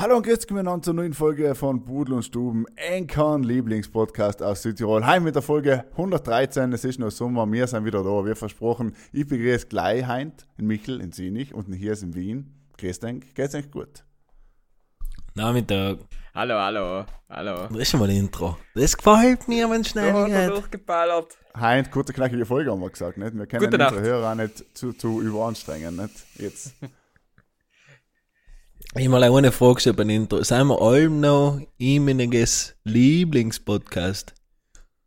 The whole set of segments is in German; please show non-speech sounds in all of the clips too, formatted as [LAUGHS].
Hallo und grüß miteinander zur neuen Folge von Budel und Stuben, Enkern Lieblingspodcast aus Südtirol. Heim mit der Folge 113, es ist noch Sommer, wir sind wieder da, wie versprochen. Ich begrüße gleich Heint in Michel, in Sinich und hier ist in Wien. Grüß dich, geht's euch gut? Nachmittag. Hallo, hallo, hallo. Das ist schon mal ein Intro. Das gefällt mir, wenn es schnell er geht. durchgeballert. Heint, kurze, knackige Folge haben wir gesagt, nicht? Wir können Gute unsere. Hörer auch nicht zu, zu überanstrengen, nicht? Jetzt. [LAUGHS] Ich mal eine Frage gestellt beim Intro. Sind wir allem noch ihmeniges Lieblingspodcast?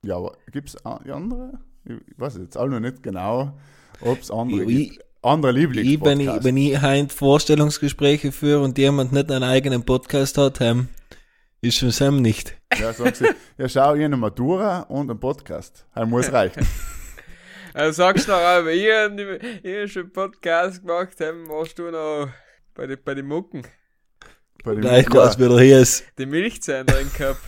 Ja, aber gibt's a- andere? Ich weiß jetzt auch noch nicht genau, ob es andere Ich- gibt. Andere Ich, wenn, Lieblingspodcasts. ich, wenn ich heint Vorstellungsgespräche führe und jemand nicht einen eigenen Podcast hat, ähm, ist schon Sam nicht. Ja, sagen sie, ja schau, ich habe eine Matura und einen Podcast. Das muss reichen. [LAUGHS] Also sagst du noch, aber ich hab ich hab schon einen Podcast gemacht, dann warst du noch bei den bei die Mucken. Bei dem- Gleich ja, was wieder hier ist. Die Milchzähne drin gehabt.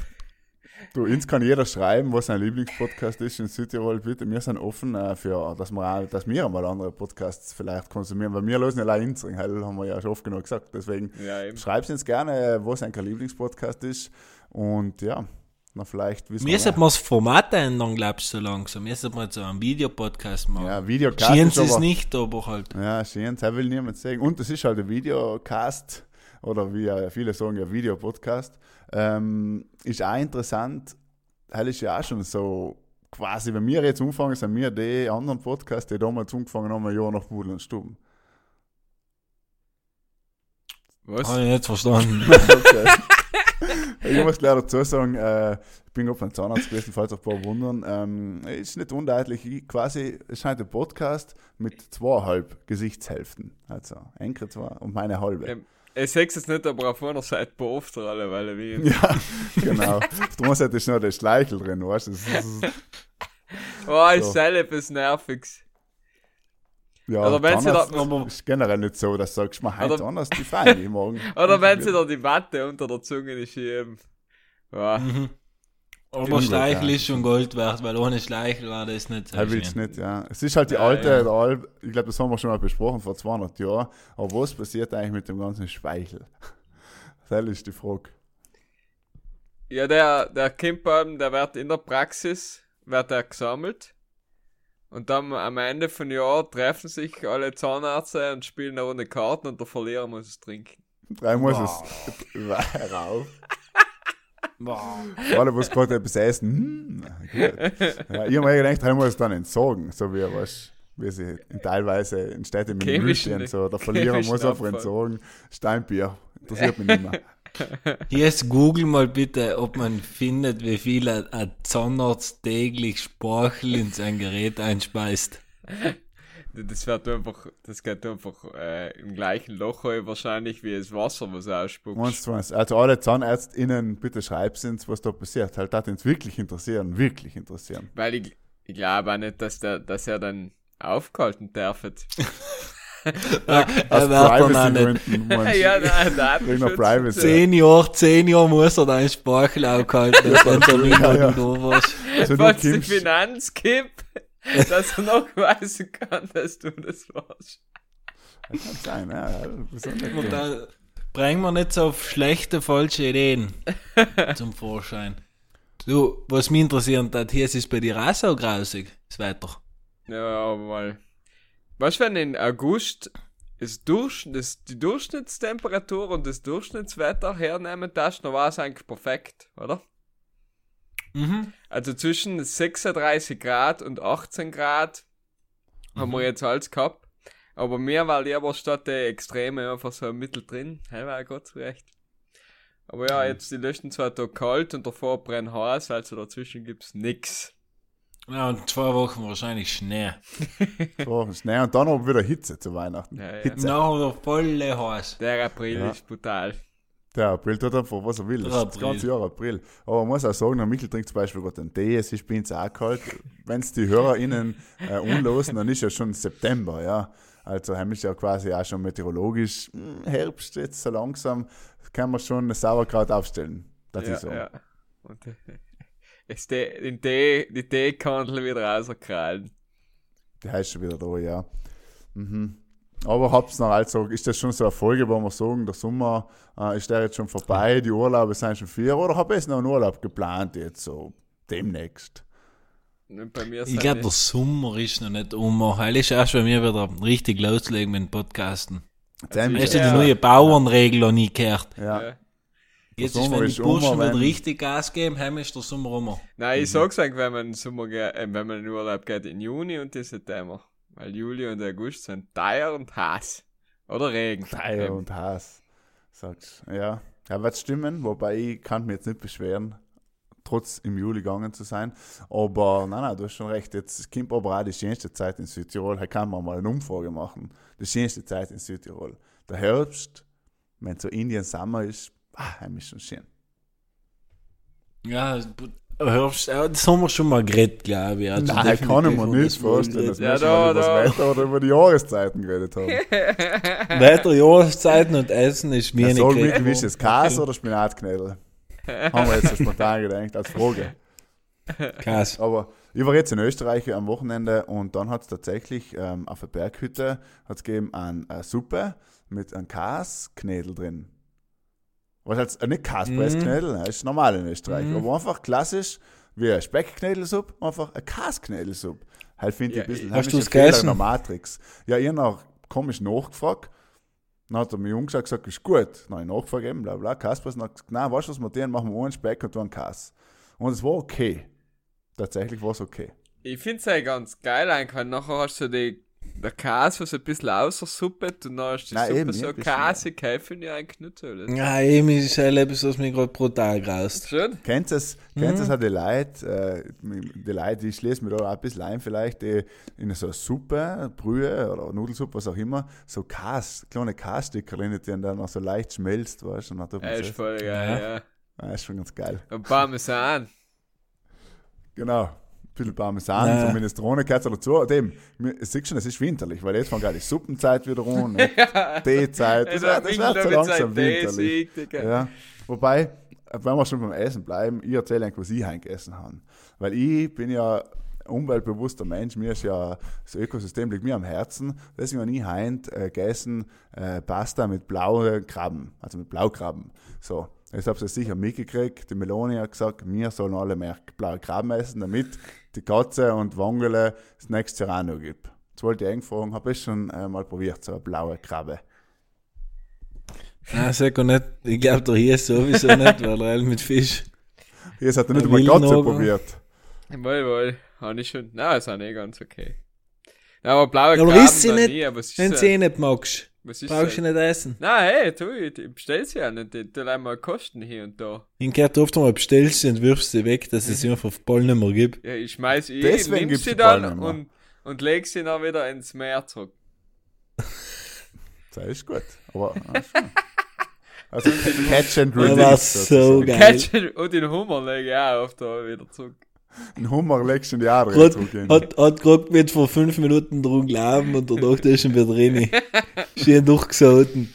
du, uns kann jeder schreiben, was sein Lieblingspodcast ist in Südtirol. Bitte, wir sind offen äh, für, dass wir, auch, dass wir mal andere Podcasts vielleicht konsumieren, weil wir lösen ja allein uns, haben wir ja schon oft genug gesagt. Deswegen Ja, schreibt uns gerne, was ein Lieblingspodcast ist. Und ja, na vielleicht wissen Mir wir sollte man das Format ändern, glaubst du, so langsam. Mir sollte man so einen Videopodcast machen. Ja, Videocast Schieren ist es aber- nicht, aber halt. Ja, schön, das will niemand sehen. Und das ist halt ein Videocast oder wie ja viele sagen, ein Videopodcast. Ähm, ist auch interessant, das ist ja auch schon so, quasi, wenn wir jetzt anfangen, sind wir die anderen Podcasts, die damals angefangen haben, ein Jahr nach Pudel und Stuben. Was? Habe ich nicht verstanden. [LAUGHS] Okay. ich muss gleich dazu sagen, äh, ich bin gerade beim Zahnarzt gewesen, falls auch ein paar wundern. Ähm, ist nicht undeutlich, ich, quasi, es scheint ein Podcast mit zweieinhalb Gesichtshälften. Also, Enke zwei und meine halbe. Ähm, Ich seh's jetzt nicht, aber auf einer Seite alle, weil er wie. Ja, genau. Auf der einen Seite ist noch der Schleichel drin, weißt du? Das ist- Oh, ist So. etwas Nerviges. Ja, Oder wenn sie da- ist generell nicht so, dass du sagst, mal heute Oder- anders, die fein, die morgen. [LAUGHS] Oder wenn sie da die Watte unter der Zunge schieben. Ja. Mhm. Aber Schleichel ja. ist schon Gold wert, weil ohne Schleichel war das nicht so Er will es nicht, ja. Es ist halt die Ja, alte, ja. Alp, ich glaube, das haben wir schon mal besprochen vor 200 Jahren. Aber was passiert eigentlich mit dem ganzen Speichel? [LAUGHS] Das ist die Frage. Ja, der, der Kimper, der wird in der Praxis, wird er gesammelt. Und dann am Ende von Jahr treffen sich alle Zahnärzte und spielen eine Runde Karten und der Verlierer muss es trinken. Drei muss es [LAUGHS] rauf. Alle, was gerade etwas essen, hm, gut. Ja, ich habe mir gedacht, drei muss es dann entsorgen, so wie, weißt, wie sie in teilweise in Städten mit Müllchen, so, der Verlierer muss einfach entsorgen. Steinbier, interessiert mich nicht mehr. Jetzt google mal bitte, ob man findet, wie viel ein, Zahnarzt täglich Spachel in sein Gerät einspeist. Das wird einfach, das geht einfach äh, im gleichen Loch wahrscheinlich wie das Wasser, was ausspuckt. Meinst du was? Also alle ZahnärztInnen, bitte schreibt uns, was da passiert. Halt, das uns wirklich interessieren, wirklich interessieren. Weil ich, ich glaube auch nicht, dass, der, dass er dann aufgehalten darf. Er [LAUGHS] Aus wird dann auch nicht. Privacy-Gründen, [LAUGHS] ja, nein, nein. Wegen der Privacy. Zehn Jahre, zehn Jahre muss er deinen Spachel aufhalten, [LAUGHS] dass wenn du nicht Ja, ja. da warst. Also du Falls die Finanz gibt, [LAUGHS] dass er nachweisen kann, dass du das warst. kann sein, ja, Und da bringen wir nicht so auf schlechte, falsche Ideen [LAUGHS] zum Vorschein. Du, was mich interessiert hat, hier ist es bei dir auch so grausig, das Wetter. Ja, aber mal. Was wenn in August das Durch, das, die Durchschnittstemperatur und das Durchschnittswetter hernehmen, das dann war es eigentlich perfekt, oder? Mhm. Also zwischen 36 Grad und 18 Grad haben wir jetzt alles gehabt. Aber mir war lieber statt der Extreme einfach so mittendrin. Hey, war Gott zu recht. Aber ja, jetzt die letzten zwei Tage kalt und davor brennt heiß, also dazwischen gibt's nix. Ja, und zwei Wochen wahrscheinlich Schnee. [LAUGHS] So, Schnee und dann aber wieder Hitze zu Weihnachten. Ja, ja. Hitze. Nachher wieder volle heiß. Der April Ja. ist brutal. Der April tut einfach, was er will. Das, Der ist das ganze Jahr April. Aber man muss auch sagen, der Michel trinkt zum Beispiel gerade einen Tee, es ist bei uns auch kalt. Wenn es die HörerInnen äh, unlosen, dann ist ja schon September, ja. Also haben wir ja quasi auch schon meteorologisch hm, Herbst jetzt so langsam, kann man schon ein Sauerkraut aufstellen. Das ja, ist so. ja. Und [LAUGHS] äh, den Tee, die Teekandel wieder rauskrallen. Die heißt schon wieder da, ja. Mhm. Aber hab's noch, also ist das schon so eine Folge, wo wir sagen, der Sommer äh, ist der jetzt schon vorbei, die Urlaube sind schon vier, oder habe ich noch einen Urlaub geplant jetzt so demnächst? Und bei mir Ich glaube, der Sommer ist noch nicht um. Heil ist erst bei mir wieder richtig loslegen mit dem Podcasten. Dem Hast ist du Ja. die neue Bauernregel noch nie gehört? ja. ja. Jetzt ist, wenn die ist um, Burschen wieder wenn- richtig Gas geben, heim ist der Sommer rum. Nein, Mhm. ich sag's eigentlich, wenn man, Sommer, äh, wenn man in den Urlaub geht, in Juni und im September. Weil Juli und August sind teuer und heiß. Oder Regen. Feier und Hass. Sagst ja. Ja, wird stimmen, wobei ich kann mich jetzt nicht beschweren, trotz im Juli gegangen zu sein. Aber nein, nein, du hast schon recht. Jetzt kommt aber auch die schönste Zeit in Südtirol. Da kann man mal eine Umfrage machen. Die schönste Zeit in Südtirol. Der Herbst, wenn so Indien Sommer ist, ah, ist schon schön. Ja, hörst äh, das haben wir schon mal geredet, glaube ich. Also Nein, kann ich mir nicht vorstellen, dass wir da, über da. das Wetter oder über die Jahreszeiten geredet haben. [LAUGHS] Weiter Jahreszeiten und Essen ist mir Ja, nicht sag wie ist das? Käse oder Spinatknödel? Haben wir jetzt so spontan gedacht, als Frage. Krass. Aber ich war jetzt in Österreich am Wochenende und dann hat es tatsächlich ähm, auf der Berghütte hat's gegeben eine, eine Suppe mit einem Kasknädel drin. Was heißt, äh, nicht Kaspressknädel, das ist normal in Österreich, Mhm. aber einfach klassisch wie eine Speckknädelsuppe, einfach eine Kasknädelsuppe. Halt finde ich Ja, ein bisschen hast du's Fehler gegessen? in der Matrix. Ja, ich habe noch komisch nachgefragt. Dann hat er mir Jungs gesagt, ist gut. Dann habe ich nachgefragt, eben, bla bla, Kaspers. Dann hat gesagt, nein, weißt du was, wir tun? machen wir einen Speck und einen Kas. Und es war okay. Tatsächlich war es okay. Ich find's ja ganz geil eigentlich, weil nachher hast du die, der Käse, was ein bisschen außersuppet und dann hast du die Nein, Suppe eben, so ein bisschen, käsig, ja. so. Das Ja, eben ist ein etwas, was mich gerade brutal graust. Schön. Kennt es, kennt es auch die Leute, äh, die Leute, ich schließe mir da auch ein bisschen ein, vielleicht, die in so eine Suppe, Brühe oder Nudelsuppe, was auch immer, so Kas, kleine Kasstücke rein, die dann noch so leicht schmelzt, weißt du, und dann Ja, das ist voll geil, Ja. ja. Ja, ist schon ganz geil. Und Parmesan. Genau. Ein bisschen Parmesan, Ja. so Minestrone gehört dazu. Mir- es schon, es ist winterlich, weil jetzt fängt gerade die Suppenzeit wieder an, [LAUGHS] und Teezeit, das, wird- das wird so langsam winterlich. Ja. Wobei, wenn wir schon beim Essen bleiben, ich erzähle eigentlich, was ich heim gegessen habe. Weil ich bin ja umweltbewusster Mensch, mir ist ja das Ökosystem liegt mir am Herzen. Deswegen habe ich heim äh, gegessen äh, Pasta mit blauen Krabben, also mit Blaukrabben. So, jetzt habt ihr sicher mitgekriegt, die Meloni hat gesagt, wir sollen alle mehr blaue Krabben essen, damit die Katze und Wangele das nächste Jahr auch noch gibt. Jetzt wollte ich eigentlich fragen, habe ich schon äh, mal probiert, so eine blaue Krabbe. Nein, sag auch nicht. Ich glaube, der hier ist sowieso [LAUGHS] nicht, weil er mit Fisch. Jetzt hat er nicht einmal Katze probiert. Wohl, wohl. Habe ich schon. Na, ist auch nicht ganz okay. Ja, aber blaue Aber Krabben isst sie nicht, nie, aber was ist Wenn du eh nicht magst, was ist brauchst du nicht essen. Nein, hey, tu ich, ich bestell sie ja nicht. Ich tu mal kosten hier und da. Ich gehört oft einmal bestellst sie und wirfst sie weg, dass es sie einfach auf Ball nicht mehr gibt. Ja, ich schmeiß ich, Deswegen nimm sie dann und, und leg sie dann wieder ins Meer zurück. Das ist gut. Aber ah, schon. Also [LAUGHS] Catch and Das Release. war so geil. Catchen und den Hummer lege ich auch oft wieder zurück. Ein Hummer legst du in die Jahre Grad, zurückgehen. hat, hat gerade mit vor fünf Minuten drum glauben und danach ist schon wieder drin. [LAUGHS] Schön durchgesoten.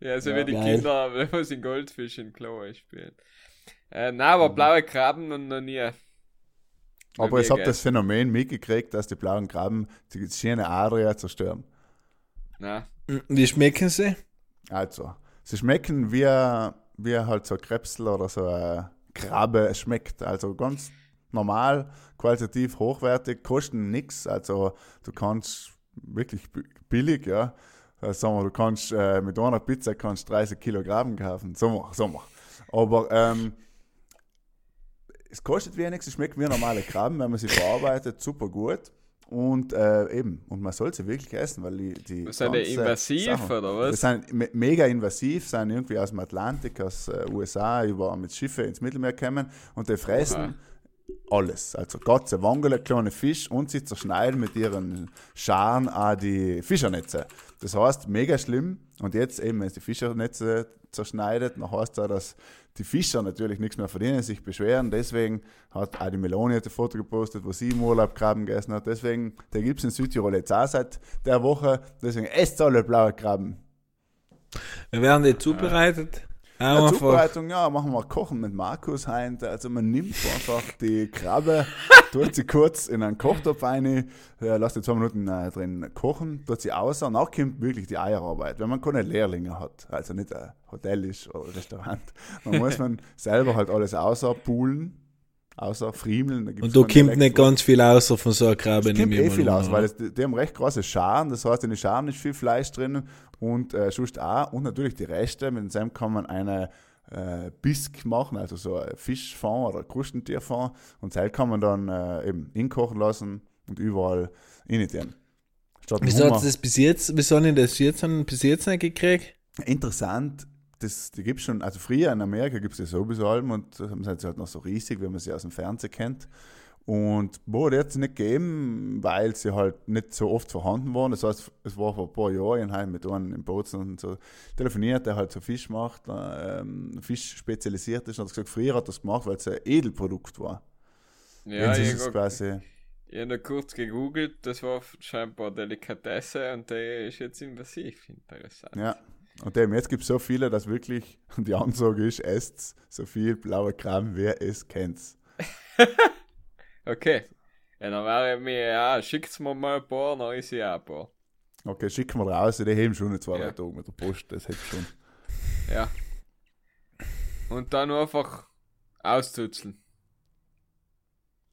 Ja, so Ja, wie die geil. Kinder, wenn sie Goldfisch in Klo spielen. Äh, nein, aber blaue Krabben und noch nie. Aber es hat das Phänomen mitgekriegt, dass die blauen Krabben die schöne Adria zerstören. Nein. Wie schmecken sie? Also, sie schmecken wie, wie halt so ein Krebsel oder so eine Krabbe schmeckt. Also ganz normal, qualitativ hochwertig, kosten nichts. Also du kannst wirklich bi- billig, ja. Also, sagen wir, du kannst äh, mit einer Pizza kannst 30 Kilogramm kaufen. So mach, so mach. Aber ähm, es kostet wenig, es schmeckt wie normale Krabben, wenn man sie verarbeitet, super gut. Und äh, eben, und man soll sie wirklich essen, weil die, die sind die invasiv Sache- oder was? sind me mega invasiv, sind irgendwie aus dem Atlantik, aus äh, USA, über mit Schiffe ins Mittelmeer kommen und die fressen alles. Also ganze Wangele, kleine Fisch und sie zerschneiden mit ihren Scharen auch die Fischernetze. Das heißt, mega schlimm. Und jetzt eben, wenn es die Fischernetze zerschneidet, dann heißt das, dass die Fischer natürlich nichts mehr verdienen, sich beschweren. Deswegen hat auch die Meloni ein Foto gepostet, wo sie im Urlaub Krabben gegessen hat. Deswegen, der gibt es in Südtirol jetzt auch seit der Woche. Deswegen esst alle blaue Krabben. Wir werden die zubereitet. Ja, Einfach, Zubereitung, ja, machen wir Kochen mit Markus heint. Also man nimmt einfach die Krabbe, [LAUGHS] tut sie kurz in einen Kochtopf rein, äh, lässt die zwei Minuten äh, drin kochen, tut sie aus und auch kommt wirklich die Eierarbeit. Wenn man keine Lehrlinge hat, also nicht ein Hotel ist oder Restaurant, dann muss [LAUGHS] man selber halt alles außerpulen, außer friemeln. Da und da kommt nicht ganz viel außer von so einer Krabbe. es kommt eh viel aus, weil es, die haben recht große Scharen, das heißt, in den Scharen ist viel Fleisch drin und äh, sonst auch. Und natürlich die Reste, mit dem kann man eine äh, Bisk machen, also so ein Fischfond oder Krustentierfond. Und das kann man dann äh, eben inkochen lassen und überall rein Wieso hat das bis jetzt, wieso habe ich das jetzt, bis jetzt nicht gekriegt? Interessant, das, die gibt schon, also früher in Amerika gibt es die sowieso allem und das sind sie halt noch so riesig, wie man sie aus dem Fernsehen kennt. Und wo hat es nicht gegeben, weil sie halt nicht so oft vorhanden waren. Das heißt, es war vor ein paar Jahren halt mit einem im Bozen und so telefoniert, der halt so Fisch macht, ähm, Fisch spezialisiert ist. Und hat gesagt, früher hat das gemacht, weil es ein Edelprodukt war. Ja, Jetzt ich ist es habe quasi. nur kurz gegoogelt, das war scheinbar Delikatesse und der ist jetzt invasiv. Interessant. Ja. Und eben, jetzt gibt es so viele, dass wirklich, die Ansage ist, esst so viel blaue Kram, wer es kennt. [LAUGHS] Okay. Ja, dann wäre mir, ja, schickt's mir mal ein paar, dann ist ja auch ein paar. Okay, schicken wir raus, die heben schon in zwei, drei Ja. Tagen mit der Post, das hätte schon. Ja. Und dann einfach auszuzeln.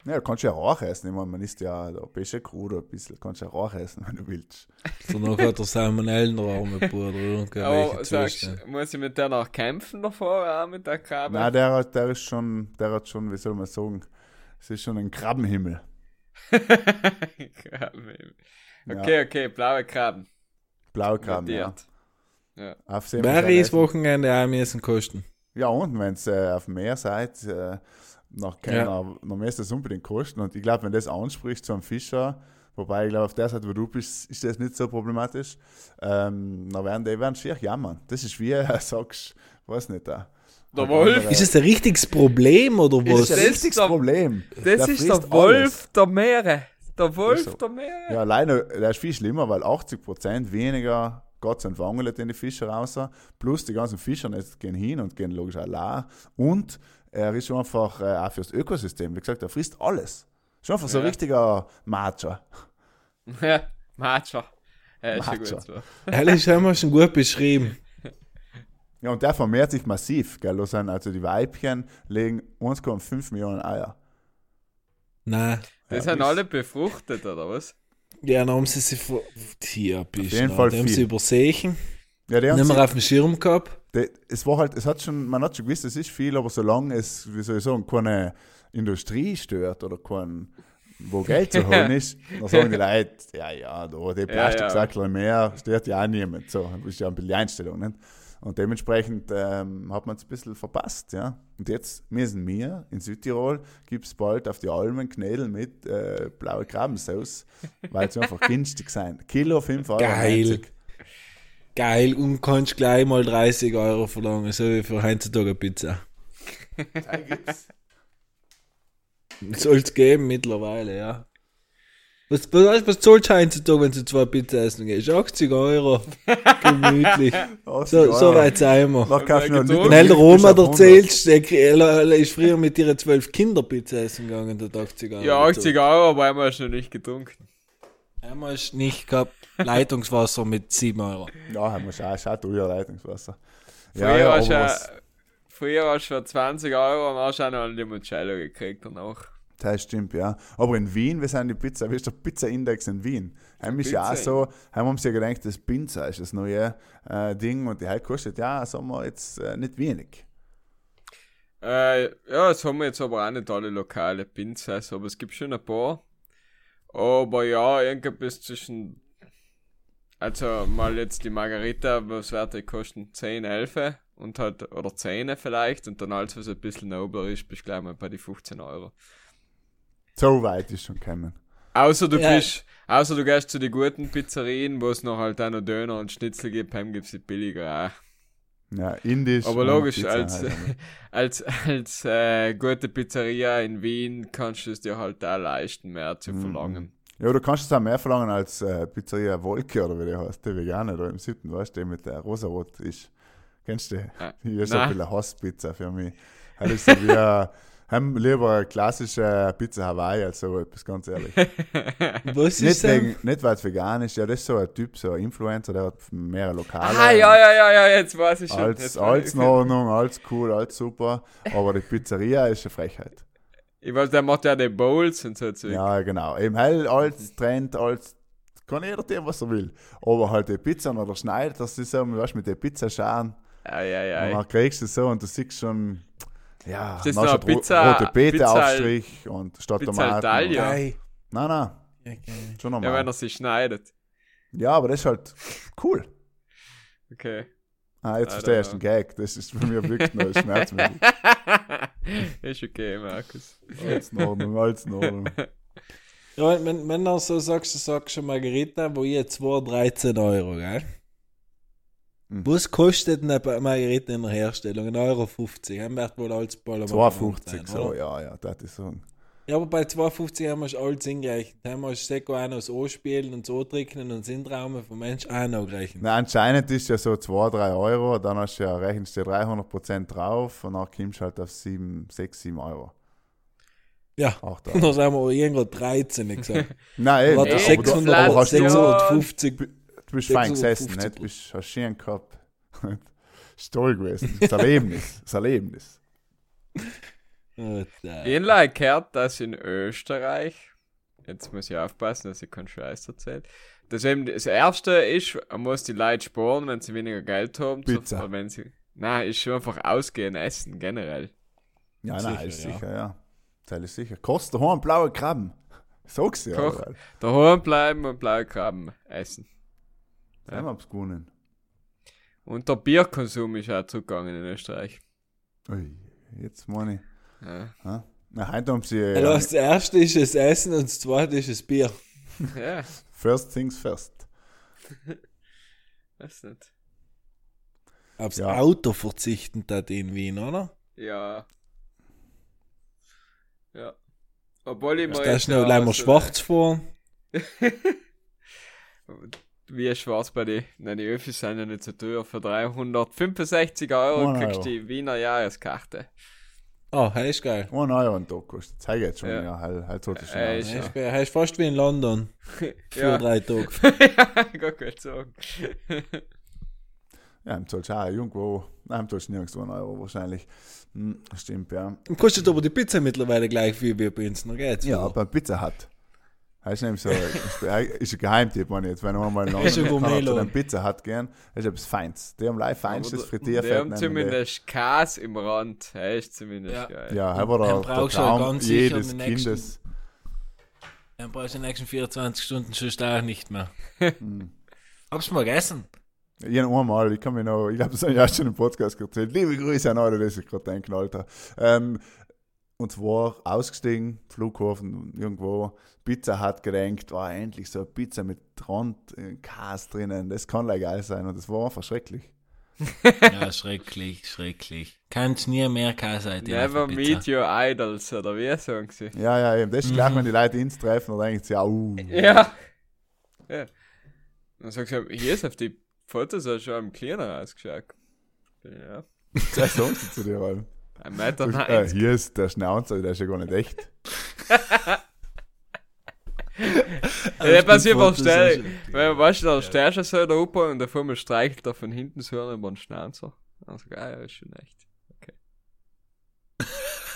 Ja, du kannst ja Rauch essen. Ich meine, man isst ja da Pesche Kruder ein bisschen. Kannst ja Rauch essen, wenn du willst. Danach hat er Salmonellenraum mit Bruder. Aber sagst, muss ich mit der noch kämpfen davor, auch mit der Krabbe? Nein, der, hat- der ist schon, der hat schon, wie soll man sagen, es ist schon ein Krabbenhimmel. [LAUGHS] Krabben. Okay, okay, blaue Krabben. Blaue Krabben, ja. Notiert. Ja. Auf See muss man Wäre das. Wochenende auch müssen kosten. Ja, und wenn ihr äh, auf dem Meer seid, äh, nach keiner, dann müsst ihr es unbedingt kosten. Und ich glaube, wenn das anspricht zu einem Fischer, wobei ich glaube, auf der Seite, wo du bist, ist das nicht so problematisch, ähm, dann werden die werden schier jammern. Das ist wie, äh, [LAUGHS] sagst, weiß nicht, da. Der Wolf. Ist es ein richtiges Problem oder Das was? ist das richtiges der- Problem. Das Der ist der Wolf der Meere. Der Wolf Ist so. der Meere. Ja, alleine, der ist viel schlimmer, weil 80% weniger Gott sei Dank in die Fische raus. Plus die ganzen Fischer jetzt gehen hin und gehen logisch allein. Und er ist schon einfach äh, auch fürs Ökosystem. Wie gesagt, er frisst alles. Schon einfach so ein Ja. richtiger Macho. [LAUGHS] Ja, Macho. Ja, ist schon Macho. gut. [LAUGHS] Ehrlich, haben wir schon gut beschrieben. Ja, und der vermehrt sich massiv. Gell? Also die Weibchen legen 1,5 Millionen Eier. Nein. Ja, sind bis- alle befruchtet, oder was? Ja, dann haben sie sich vor. Hier bist jeden. Fall haben sie viel. übersehen. Ja, die Nicht mehr auf dem Schirm gehabt. Die, es war halt, es hat schon, man hat schon gewusst, es ist viel, aber solange es, wie soll ich sagen, keine Industrie stört oder kein, wo Geld zu holen [LAUGHS] ist, dann sagen die Leute, ja, ja, da, die Plastiksäckler mehr, stört ja auch niemand. So, das ist ja ein bisschen die Einstellung, nicht? Und dementsprechend ähm, hat man es ein bisschen verpasst, ja. Und jetzt müssen wir in Südtirol, gibt es bald auf die Almen Knädel mit äh, blaue Krabensauce, weil sie einfach günstig sind. Kilo 5 Euro. Geil. 90. Geil, und kannst gleich mal 30 Euro verlangen, so wie für heutzutage eine Pizza. Soll es geben mittlerweile, ja. Was, was, was zahlst du heutzutage, wenn du zwei Pizza essen gehst? 80 Euro. [LAUGHS] Gemütlich. 80 So, so weit sind wir. Du Wenn der Roma auf 100. erzählst, der er ist früher mit ihren zwölf Kinder Pizza essen gegangen, der hat 80 Euro. Ja, 80 Euro, aber einmal hast du noch nicht getrunken. Einmal ist nicht gehabt, Leitungswasser mit 7 Euro. Ja, haben wir schon, schon teuer Leitungswasser. Früher, hast ja- was- früher hast du für 20 Euro und hast auch noch ein Limoncello gekriegt danach. das stimmt, ja. Aber in Wien, wir sind die Pizza, wie ist der Pizza-Index in Wien? Heim ist ja auch so, heim haben sie ja gedacht, das Pizza ist das neue äh, Ding und die halt kostet ja, sagen wir jetzt äh, nicht wenig. Äh, ja, das haben wir jetzt aber auch nicht alle lokale Pizzas, aber es gibt schon ein paar. Aber ja, irgendwas zwischen. Also mal jetzt die Margarita, was wird die kosten? 10, 11 und halt, oder 10 vielleicht und dann alles, was ein bisschen nobler ist, bist du gleich mal bei die 15 Euro. So weit ist schon gekommen. Außer du Ja. bist, außer du gehst zu den guten Pizzerien, wo es noch halt auch noch Döner und Schnitzel gibt, heim gibt's die billiger auch. Ja, indisch. Aber logisch, als, halt, aber- [LAUGHS] als, als äh, gute Pizzeria in Wien kannst du es dir halt auch leisten, mehr zu Mhm. verlangen. Ja, du kannst es auch mehr verlangen als äh, Pizzeria Wolke oder wie die heißt, der Veganer da im siebten, weißt du, der mit der rosarot ist. Kennst du den? Ah, Hier ist ein bisschen Hasspizza für mich. Das ist so wie eine, [LAUGHS] haben lieber eine klassische Pizza Hawaii als so etwas, ganz ehrlich. [LAUGHS] Was ist nicht, denn? wegen, nicht weil es vegan ist, ja, das ist so ein Typ, so ein Influencer, der hat mehrere Lokale. ah, ja, ja, ja, ja, jetzt weiß ich schon. Alles, in. Ordnung, alles cool, alles super. Aber die Pizzeria ist eine Frechheit. Ich weiß, der macht ja die Bowls und so Zeug. Ja, genau. Eben hell, alles Trend, alles. Kann jeder tun, was er will. Aber halt die Pizza oder schneidet, das ist so, weißt du, mit den Pizzascharen. ja, ja. ja. Und dann kriegst du es so und du siehst schon, ja, Ist das dann noch Pizza- rote Beete Pizza- Aufstrich und statt Pizza Tomaten. Italia? Nein, nein, Ja, geil. schon Ja, normal. wenn er sie schneidet. Ja, aber das ist halt cool. Okay. Ah, jetzt I don't verstehst du den. Gag. Das ist für mich wirklich ein [LAUGHS] Schmerzmittel. [LAUGHS] ist okay, Markus. Alles in Ordnung, alles in Ordnung. [LAUGHS] Ja, wenn, wenn du so sagst, du sagst schon Margarita, wo ich 2,13 Euro, gell? Mhm. Was kostet eine Margarita in der Herstellung? 1,50 Euro. Haben wir wohl alles Ball 2,50 so, ja, ja, das ist so. Ja, aber bei 2,50 haben wir schon alles hingerechnet. Haben wir Seko auch noch das Anspielen und das Antricknen und das Intraumen vom Mensch auch noch gerechnet. Na, anscheinend ist ja so 2, 3 Euro, dann hast du ja, rechnest du 300% drauf und dann kommst du halt auf 7, 6, 7 Euro. Ja, 8 [LAUGHS] da Euro. sind wir irgendwo 13 gesagt. [LAUGHS] Nein, eben, Warte, aber, du, 600, aber hast du, Inflation. 650. du bist fein 650 gesessen, nicht? Du bist, hast schön gehabt. [LAUGHS] ist toll gewesen. Das Erlebnis. Das Erlebnis. Ähnlich gehört, dass in Österreich, jetzt muss ich aufpassen, dass ich keinen Scheiß erzähle, dass eben das erste ist, man muss die Leute sparen, wenn sie weniger Geld haben. Pizza. wenn sie, nein, ist schon einfach ausgehen, essen, generell. Ja, Sicher, nein, ist ja. sicher, ja. Das ist sicher. Kostet daheim blaue Krabben. Sag's ja. Koch. Alter. Daheim bleiben und blaue Krabben essen. Ja. Haben wir gewonnen. Und der Bierkonsum ist auch zurückgegangen in Österreich. Ui, jetzt meine ich. Ja. Na, heute haben sie. Also Ja, das erste ist das Essen und das zweite ist das Bier. ja, first things first. weiß nicht. Aufs Ja. Auto verzichten da in Wien, oder? Ja. Ja. Obwohl ich mir Da ist noch ja gleich mal so- schwarz vor. [LAUGHS] Wie ist schwarz bei dir? Nein, die Öffis sind ja nicht so teuer. Für 365 Euro Oh, kriegst du die Wiener Jahreskarte. Oh, das ist geil. 1 Euro ein Tag kostet. Das jetzt schon, Ja. ja, halt, halt so das schon Äh, Ja. ist, das ist fast wie in London. [LAUGHS] Für ja, drei Tage. [LAUGHS] ja, gar gut sagen. Ja, im zahlst du auch irgendwo. Nein, im du nirgendwo einen Euro wahrscheinlich. Hm, stimmt, ja. Kostet aber die Pizza mittlerweile gleich viel wie bei uns. Noch geht's. Ja, bei Pizza Hut. Das ist nämlich so, ist ein Geheimtipp, ich jetzt, wenn man mal in Ist ein London kann, zu Gourmet-Laden. einem Pizza gehen, das ist etwas Feins. Die haben live feinstes Frittierfett. Die haben zumindest Käse im Rand. Das ist zumindest Ja. geil. die. Ja, aber der, Dann der du Traum jedes den nächsten- Kindes. Dann brauchst du die nächsten 24 Stunden schon auch nicht mehr. Hm. Hab's mal gegessen. Habe einmal, ich kann mich noch, ich glaube, das habe ich auch schon im Podcast erzählt. Liebe Grüße an alle, das ich gerade denken, Alter. Ähm, und zwar ausgestiegen, Flughafen, irgendwo, Pizza hat gedenkt, war endlich so eine Pizza mit Rand, äh, Käse drinnen. Das kann like geil sein und das war einfach schrecklich. [LAUGHS] Ja, schrecklich, schrecklich. Kannst nie mehr Käse sein. Never meet your idols, oder wie sagen sie? Ja, ja, eben. Das ist gleich, Mhm. wenn die Leute ins treffen, dann denken sie, au. Ja. ja. Dann sagst du, hier ist auf die Fotos auch schon am kleiner ausgeschaut. Ja. Das sagen sie zu dir, Alter. Ein Meter Sagst, äh, hier ist der Schnauzer, der ist ja gar nicht echt. [LAUGHS] Ja, passiert mal schnell. Weil, weißt du, da stehst du so da oben und auf einmal streichelt er von hinten so über den Schnauzer. Also, geil, ja, ist schon echt.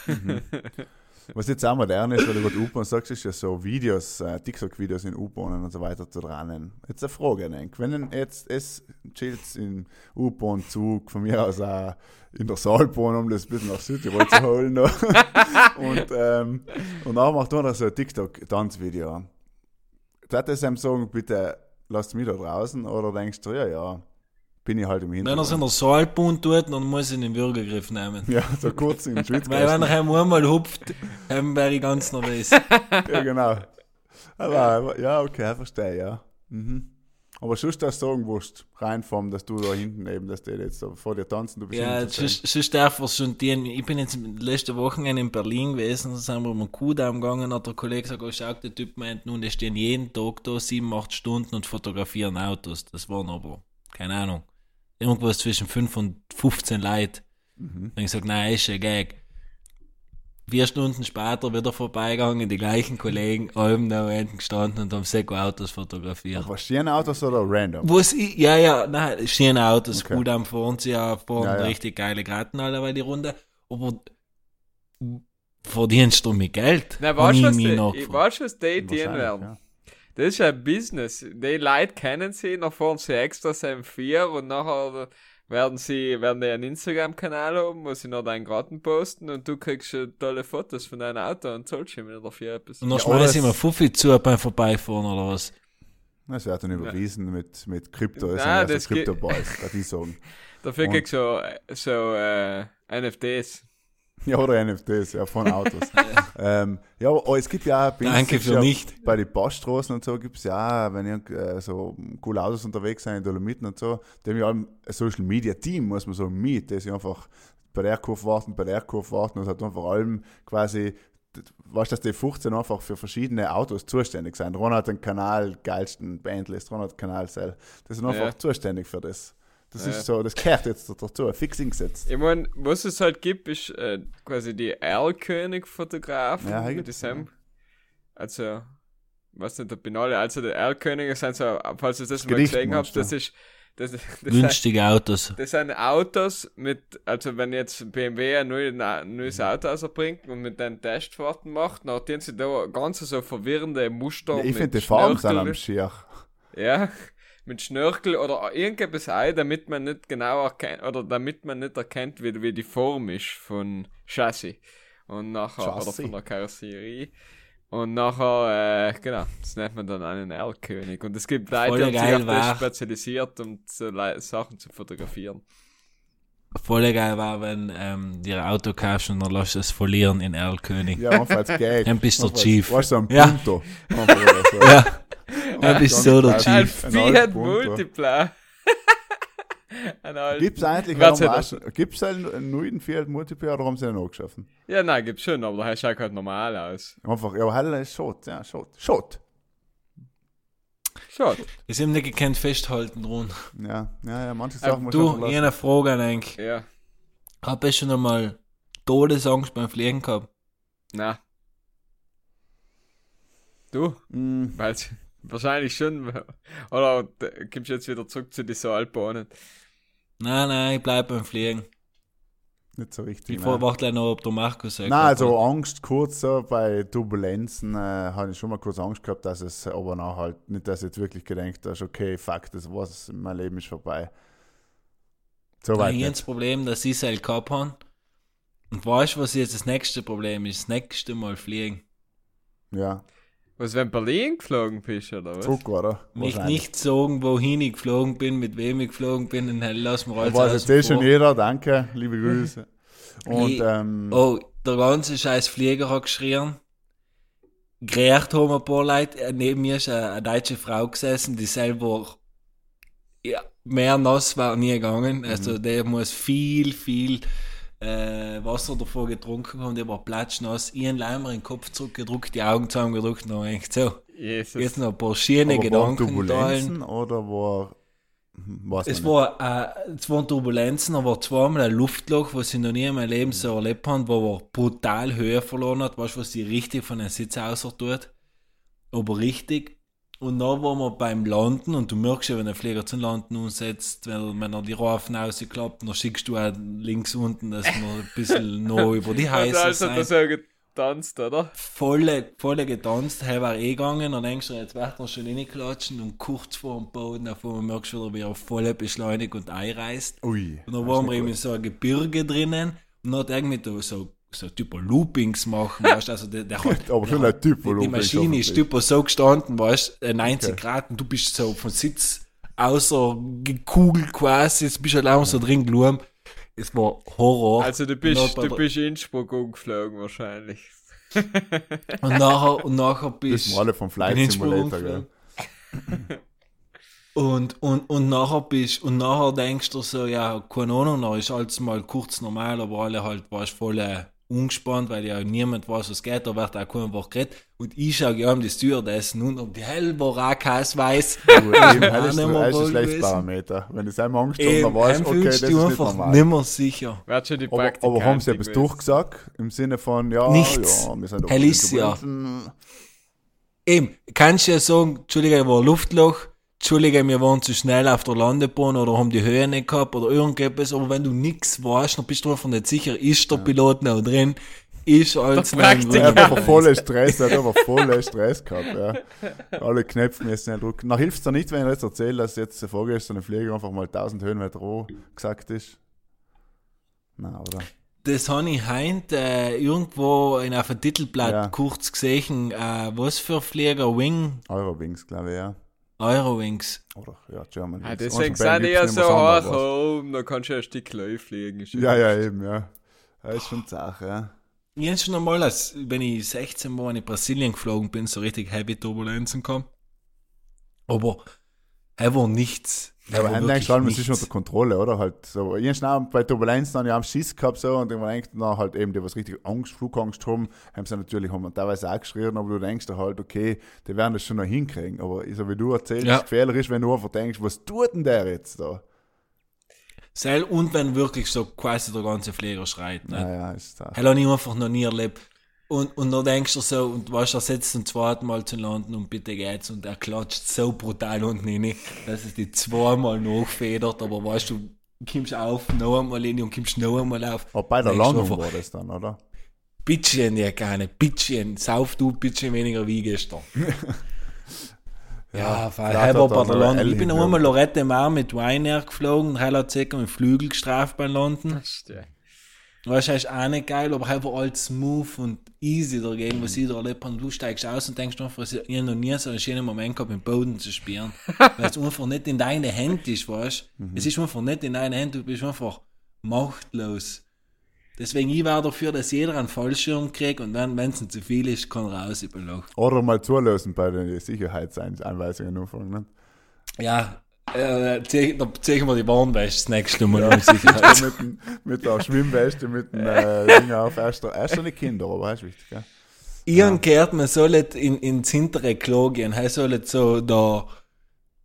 [LAUGHS] Was jetzt auch modern ist, weil du gerade U-Bahn sagst, ist ja so Videos, äh, TikTok-Videos in U-Bahnen und so weiter zu dran. Jetzt eine Frage, denk. Wenn jetzt es chillt in U-Bahn, Zug, von mir aus auch in der Saalbahn, um das ein bisschen nach Südtirol zu holen. noch. [LAUGHS] und, ähm, und dann macht man so ein TikTok-Tanzvideo. Das einem sagen, bitte lasst mich da draußen oder denkst du, ja, ja, bin ich halt im Wenn er Hintergrund. es in der Saalbund tut, dann muss ich den Würgegriff nehmen. Ja, so kurz in den Schwitz Weil wenn er einmal hupft, dann wäre ich ganz nervös. [LAUGHS] Ja, genau. Aber, ja, okay, verstehe, ja. Mhm. Aber sonst das sagen wurscht, rein vom, dass du da hinten eben, dass die jetzt da vor dir tanzen, du bist Ja, sonst darf er schon die, ich bin jetzt letzte Wochenende in Berlin gewesen, da sind wir um den Kuhdamm gegangen, hat der Kollege gesagt, oh, schau, der Typ meint nun, die stehen jeden Tag da, sieben, acht Stunden und fotografieren Autos. Das waren aber, keine Ahnung, irgendwas zwischen fünf und 15 Leute. Mhm. Dann hab ich gesagt, nein, ist ein Gag. Vier Stunden später wieder vorbeigegangen, die gleichen Kollegen, allem da hinten gestanden und haben Seko-Autos fotografiert. Aber stehen Autos oder random? Was ich, ja, ja, nein, schöne Autos, Okay. gut am fahren sie ja, fahren Ja, ja. richtig geile Gratten alle bei die Runde, aber verdienst du mit Geld? Weißt ich du, was mich die, werden? Ja. Das ist ein Business. Die Leute kennen sie, dann fahren sie extra sein 4 und nachher werden sie, werden die einen Instagram-Kanal haben, wo sie noch deinen Garten posten und du kriegst schon tolle Fotos von deinem Auto und zahlst ihm wieder dafür etwas. Und dann Ja, schmeißen mir Fuffi zu beim Vorbeifahren oder was? Das wird dann überwiesen mit, mit Krypto, das Nein, ja das Krypto-Boys, [LAUGHS] kann ich sagen. Dafür Und- kriegst du so, so äh, NFTs. Ja, oder NFTs, ja, von Autos. [LAUGHS] ähm, ja, aber oh, es gibt ja auch Danke für ja, nicht. Bei den Poststraßen und so gibt es ja, auch, wenn irgend, äh, so coole Autos unterwegs sind in Dolomiten und so, die haben ja allem ein Social Media Team, muss man sagen, mit, die sich einfach bei der Kurve warten, bei der Kurve warten und hat einfach allem quasi, weißt du, dass die 15 einfach für verschiedene Autos zuständig sind. Ron hat den Kanal, geilsten Bandlist, Ron hat den Kanal. Die sind einfach Ja. zuständig für das. Das ist so, das gehört jetzt dazu, fix hingesetzt. Ich mein, was es halt gibt, ist äh, quasi die Erlkönig-Fotografen. Ja, mit gibt's, diesem, Also, weiß nicht, ob bin alle, also die Erlkönige sind so, falls ihr das mal Gedicht gesehen habt, du? das ist, das, das, sind, Günstige Autos. das sind Autos mit, also wenn jetzt BMW ein neues, neues Auto rausbringt und mit den Testfahrten macht, dann haben sie da ganz so verwirrende Muster. Ja, ich finde, die Farben sind am Schier. Ja, mit Schnörkel oder irgendetwas ein, damit man nicht genau erkennt, oder damit man nicht erkennt, wie, wie die Form ist von Chassis. Und nachher, Chassis. oder von der Karosserie. Und nachher, äh, genau, das nennt man dann einen Erlkönig. Und es gibt Leute, die sich auf das spezialisiert, um Le Sachen zu fotografieren. Voll geil war, wenn ähm, dir ein Auto kaufst und dann lässt du es verlieren in Erlkönig. Ja, einfach als Gag. Dann bist du als- Chief. Weißt du, am Ja. Punto. So. Ja, dann bist du der Ein Chief. [LAUGHS] Ein Fiat. Multipla. ein Gibt es eigentlich gibt's einen neuen Fiat Multiplayer oder haben sie den angeschaffen? Ja, nein, gibt's schon, aber der schaut halt normal aus. Einfach, ja, hell ist Schott, ja, Schott. Schott. Schaut. Ich hab nicht gekannt festhalten dran. Ja, ja, ja, manche Ähm, Sachen muss Du, verlassen. eine Frage an euch. Ja. Hab ich schon einmal Todesangst beim Fliegen gehabt? Na. Du? Mm, Weil wahrscheinlich schon. Oder kommst du jetzt wieder zurück zu diesen Alpbahnen? Nein, nein, ich bleib beim Fliegen. Nicht so richtig. Ich warte gleich noch, ob der Markus sagt. Nein, also Angst kurz so bei Turbulenzen äh, habe ich schon mal kurz Angst gehabt, dass es aber noch halt nicht, dass ich jetzt wirklich gedacht habe, okay, fuck, das war's, mein Leben ist vorbei. So Da das Problem, dass ich es halt gehabt habe. Und weißt du, was jetzt das nächste Problem ist? Das nächste Mal fliegen. Ja, Was, wenn Berlin geflogen bist, oder was? zurück, oder? Mich Wahrscheinlich. nicht sagen, wohin ich geflogen bin, mit wem ich geflogen bin, und dann lassen wir alles weiß jetzt eh schon jeder, danke, liebe Grüße. Und Ich- ähm, Oh, der ganze scheiß Flieger hat geschrien. Gerät haben ein paar Leute. Äh, Neben mir ist eine, eine deutsche Frau gesessen, die selber ja, mehr nass war nie gegangen. Also der muss viel, viel äh, Wasser davor getrunken haben. Der war platschnass. Ihren Leimer in den Kopf zurückgedrückt, die Augen zusammengedrückt und dann echt so. Jesus. Jetzt noch ein paar schöne Gedanken Turbulenzen teilen. oder war. hm, Weiß Es war, äh, es waren Turbulenzen, aber zweimal ein Luftloch, was ich noch nie in meinem Leben so erlebt habe, wo er brutal Höhe verloren hat. Weißt du, was die richtig von den Sitz außer tut? Aber richtig. Und dann waren wir beim Landen und du merkst ja, wenn der Flieger zum Landen umsetzt, wenn, wenn er die Reifen rausklappt, dann schickst du auch links unten, dass wir ein bisschen [LAUGHS] noch über die Heiße also sein. so getanzt, oder? Volle, volle getanzt, er war eh gegangen und denkst du, jetzt wird er schon reinklatschen und kurz vor dem Boden, auf einmal merkst du wieder, wie er volle beschleunigt und einreißt. Ui. Und dann waren wir eben in so ein Gebirge drinnen und dann hat er irgendwie so, so typo Loopings machen, weißt du, also der, der [LAUGHS] hat, Aber schon der ein Typ, wo die, die Loopings Maschine ist typo so gestanden, weißt du, 90 Okay. Grad und du bist so vom Sitz außer gekugelt quasi, jetzt bist du halt einfach so drin gelungen. Es war Horror. Also du bist, du der- bist Innsbruck umgeflogen wahrscheinlich. [LAUGHS] Und nachher, und nachher bist sind alle vom Flight Simulator, gell? Und, und, und nachher bist, und nachher denkst du so, ja, keine Ahnung, dann ist alles mal kurz normal, aber alle halt, warst voll ungespannt, weil ja niemand weiß, was geht, da wird auch kein Wort geredet. Und ich schaue ja um die Stewardessen und um die hell war kein weiß. Du, eben, auch [LAUGHS] das ist nicht mehr das ist ein schlechtes. Parameter. Wenn du es einmal Angst hast, dann weißt okay, das ist nicht einfach normal. nimmer sicher. Wer hat schon die Aber, aber haben sie etwas durchgesagt? Im Sinne von, ja, Nichts. ja, wir sind doch Helicia. Turbulenzen. Eben, kannst du ja sagen, Entschuldige, war ein Luftloch, Entschuldige, wir waren zu schnell auf der Landebahn oder haben die Höhe nicht gehabt oder irgendetwas, aber wenn du nichts weißt, dann bist du einfach nicht sicher, ist der Pilot noch drin, ist alles Der noch Praktiker. Er hat aber voller Stress, er hat aber voller Stress gehabt, ja. Alle Knöpfe müssen nicht drücken. Na, hilft es dir nicht, wenn ich jetzt erzähle, dass jetzt vorgestern ein Flieger einfach mal 1000 Höhenmeter hoch gesagt ist? Na, oder? Das habe ich heint äh, irgendwo in auf dem Titelblatt Ja. kurz gesehen, äh, was für Flieger, Wing, Eurowings, glaube ich, ja. Eurowings. Oder, ja, German Ah, Wings. deswegen sind die ja nicht so mehr hoch oben, da kannst du ja ein Stück Löw fliegen. Ja, ja, eben, ja. Das ist schon Sache, ja. Ich habe schon einmal, als, wenn ich 16 war, in Brasilien geflogen bin, so richtig heavy Turbulenzen kam. Aber er war nichts. Ja, aber wirklich du allem, es ist unter Kontrolle, oder? Halt so. Ich schnell bei Turbulenzen dann ja am Schiss gehabt so und denkst du dann halt eben, die was richtig Angst, Flugangst haben, haben sie natürlich haben teilweise auch geschrien, aber du denkst halt, okay, die werden das schon noch hinkriegen. Aber so wie du erzählst, Ja. gefährlich ist, wenn du einfach denkst, was tut denn der jetzt da? Seil und wenn wirklich so quasi der ganze Flieger schreit. Ne? Naja, ist da. Das habe ich einfach noch nie erlebt. Und, und dann denkst du so, und weißt du, er setzt zum zweiten Mal zu landen und bitte geht's und er klatscht so brutal unten rein, dass es die zweimal nachfedert, aber weißt du, kommst auf, noch einmal rein und kommst noch einmal auf. Aber bei der Landung war das dann, oder? Bitchen, ja keine, Bitchen, sauf du Bitchen weniger wie gestern. [LAUGHS] ja, weil halber er bei der noch Landung. L Ich bin einmal Lorette Mar mit Ryanair geflogen, Heil hat circa mit Flügel gestraft beim Landen. Stimmt. Weißt du, ist auch nicht geil, aber war alles smooth und easy dagegen, was ich da erlebt habe. Und du steigst aus und denkst einfach, ich habe noch nie so einen schönen Moment gehabt, im Boden zu spielen. [LAUGHS] Weil es einfach nicht in deine Hand ist, weißt du? Es ist einfach nicht in deine Hand, du bist einfach machtlos. Deswegen, ich war dafür, dass jeder einen Fallschirm kriegt und dann, wenn es zu viel ist, kann raus über Loch. Oder mal zulösen bei den Sicherheitsanweisungen anfangen. Ne? Ja, äh, zieh- da ziehen wir die Warnwäsche das nächste Mal Sicherheit. mit, dem- mit der Schwimmweste, mit dem [LAUGHS] äh, Ding auf. Erst, erst nicht Kinder, aber das ist wichtig. Gell? Ich habe gehört, man soll in, ins hintere Klo gehen. Er soll nicht so da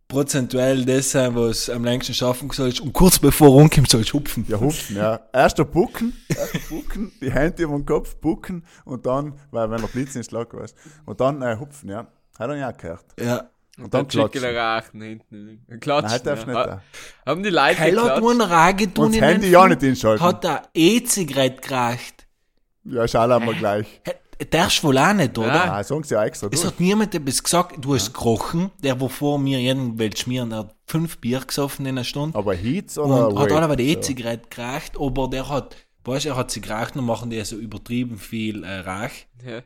prozentuell das sein, was am längsten schaffen sollst. Und kurz bevor du rumkommst, sollst du hupfen. Ja, hupfen, ja. Erst der Bucken, erst Bucken, die Hände über den Kopf, Bucken und dann, weil wenn der Blitz ins Schlag weißt, und dann äh, hupfen, ja. Hat er ja gehört. Ja. Und dann klatschen. rachen hinten. Nein, Klatschen. darfst du ja. nicht. Ha- da. Haben die Leute Heil hat geklatscht? einen Rage tun Und das Handy ja nicht einschalten. Hat er E-Zigarette geraucht. Ja, schau mal gleich. Hä, Darfst wohl auch nicht, oder? Ja. Ah, sagen sie ja extra Es durch. hat niemand etwas gesagt. Du hast gekrochen. Der, wo vor mir jeden will schmieren, der hat fünf Bier gesoffen in einer Stunde. Aber Heats oder Und hat alle die So. E-Zigarette geraucht, aber der hat, weißt du, er hat sie geraucht und machen die so übertrieben viel äh, Rauch. Ja.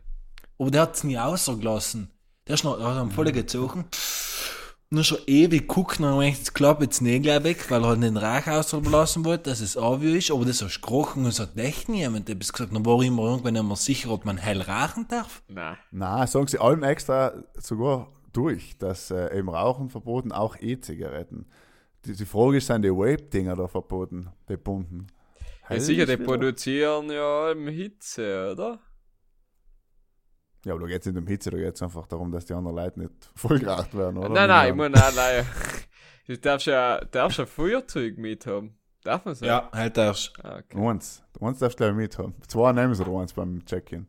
Aber der hat es nie ausgelassen. Der ist noch, hat ihn voll gezogen. Nur schon ewig guckt, dann habe ich jetzt klappt jetzt nicht gleich weg, weil er halt den Rauch auslassen wollte, dass es auch ist, aber das hast du gerochen und es hat echt niemand etwas gesagt. Dann war ich immer irgendwann nicht mehr sicher, ob man hell rauchen darf. Nein. Nein, sagen sie allem extra sogar durch, dass äh, eben Rauchen verboten, auch E-Zigaretten. Die, die Frage ist, sind die Vape-Dinger da verboten, die bunten? Ja, sicher, die wieder- produzieren ja im Hitze, oder? Ja, aber da geht es nicht um Hitze, da geht es einfach darum, dass die anderen Leute nicht [LAUGHS] vollgeraucht werden, oder? nein, nein, ich meine, nein, nein. Du darfst ja, darfst ja Feuerzeug mithaben. Darf man so? halt darfst. Ah, okay. Eins. Eins darfst du gleich mithaben. Zwei nehmen sie oder eins beim Check-in.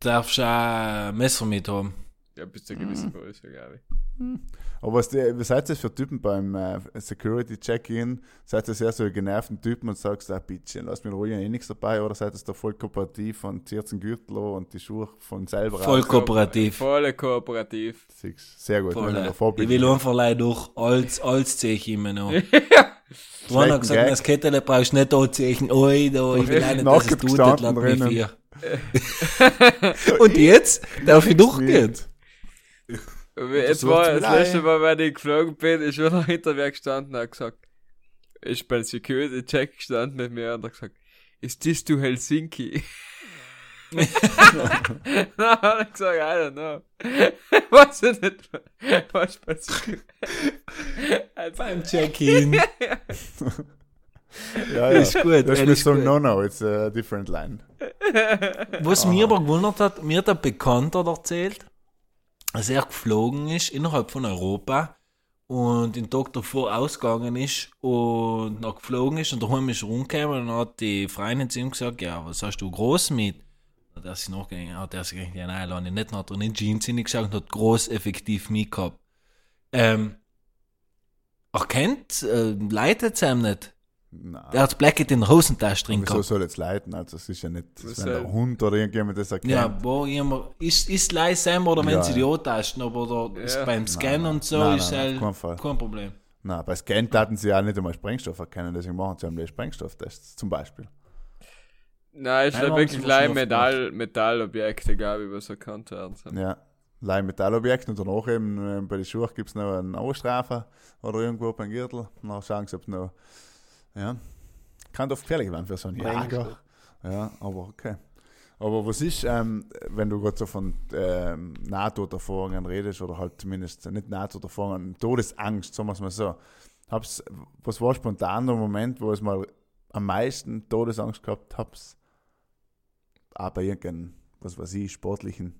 Darfst auch ein Messer mit haben. Ja, bis zu gewissen Größe, glaube ich. Aber was, die, was seid ihr für Typen beim äh, Security-Check-in? Seid ihr sehr so genervten Typen und sagst, ah, bitte, lass mich ruhig, eh nichts dabei? Oder seid ihr da voll kooperativ und zieht den Gürtel an und die Schuhe von selber Voll aus? kooperativ. Voll kooperativ. Sehr gut. Voll, ich will einfach leider durch alles, alles Zeichen immer noch. [LAUGHS] Du hast gesagt, Gag. das Kettel brauchst du nicht anzeichen. Oi, da, ich will nicht, dass es tut, das lässt mich vier. [LAUGHS] Und jetzt darf ich durchgehen. Jetzt war das letzte. Mal, wenn ich geflogen bin, ist schon hinter mir gestanden und hat gesagt, ist beim Security Check gestanden mit mir und hat gesagt, ist this to Helsinki? Na, hat er gesagt, I don't know. [LAUGHS] Weiß ich nicht. Was? Also, Beim Check-in. [LAUGHS] Ja, ja. Ist gut, Das ist so, no, no, it's a different line. Was mir aber gewundert hat, mir hat ein Bekannter erzählt, dass er geflogen ist innerhalb von Europa und den Tag davor ausgegangen ist und noch geflogen ist und daheim ist rumgekommen und hat die Freundin zu ihm gesagt, ja, was hast du groß mit? Hat er sich nachgegangen, hat er sich gedacht, ja, nein, lass ich nicht, hat er in Jeans hineingeschaut und hat groß effektiv mitgehabt. Ähm, erkennt, äh, leitet es ihm nicht. Nein. Er hat das Blacket in der Hosentasche drin Wieso gehabt. soll jetzt leiten? Also, es ist ja nicht, wenn der Hund oder irgendjemand das erkennt. Ja, wo jemand, ist, ist leise sein oder wenn Ja, sie ja. die antasten, aber da, Ja. beim Scannen Nein, und so nein, ist nein, halt Fall. kein Problem. Nein, bei Scan taten sie ja nicht einmal Sprengstoff erkennen, deswegen machen sie die Sprengstofftests zum Beispiel. Nein, Nein, ja haben wirklich gleich Metall, Metallobjekte, glaube ich, was erkannt werden. Ja, Leih Metallobjekte und danach eben äh, bei den Schuhen gibt es noch eine Ausstrafe oder irgendwo beim Gürtel. Dann schauen sie, ob noch. Ja, kann oft gefährlich werden für so einen Jager. Ja, aber okay. Aber was ist, ähm, wenn du gerade so von ähm, Nahtoderfahrungen redest oder halt zumindest nicht Nahtoderfahrungen, Todesangst, sagen wir es mal so. Hab's, was war spontan der Moment, wo es mal am meisten Todesangst gehabt hab's? Auch bei irgendeinem, was weiß ich, sportlichen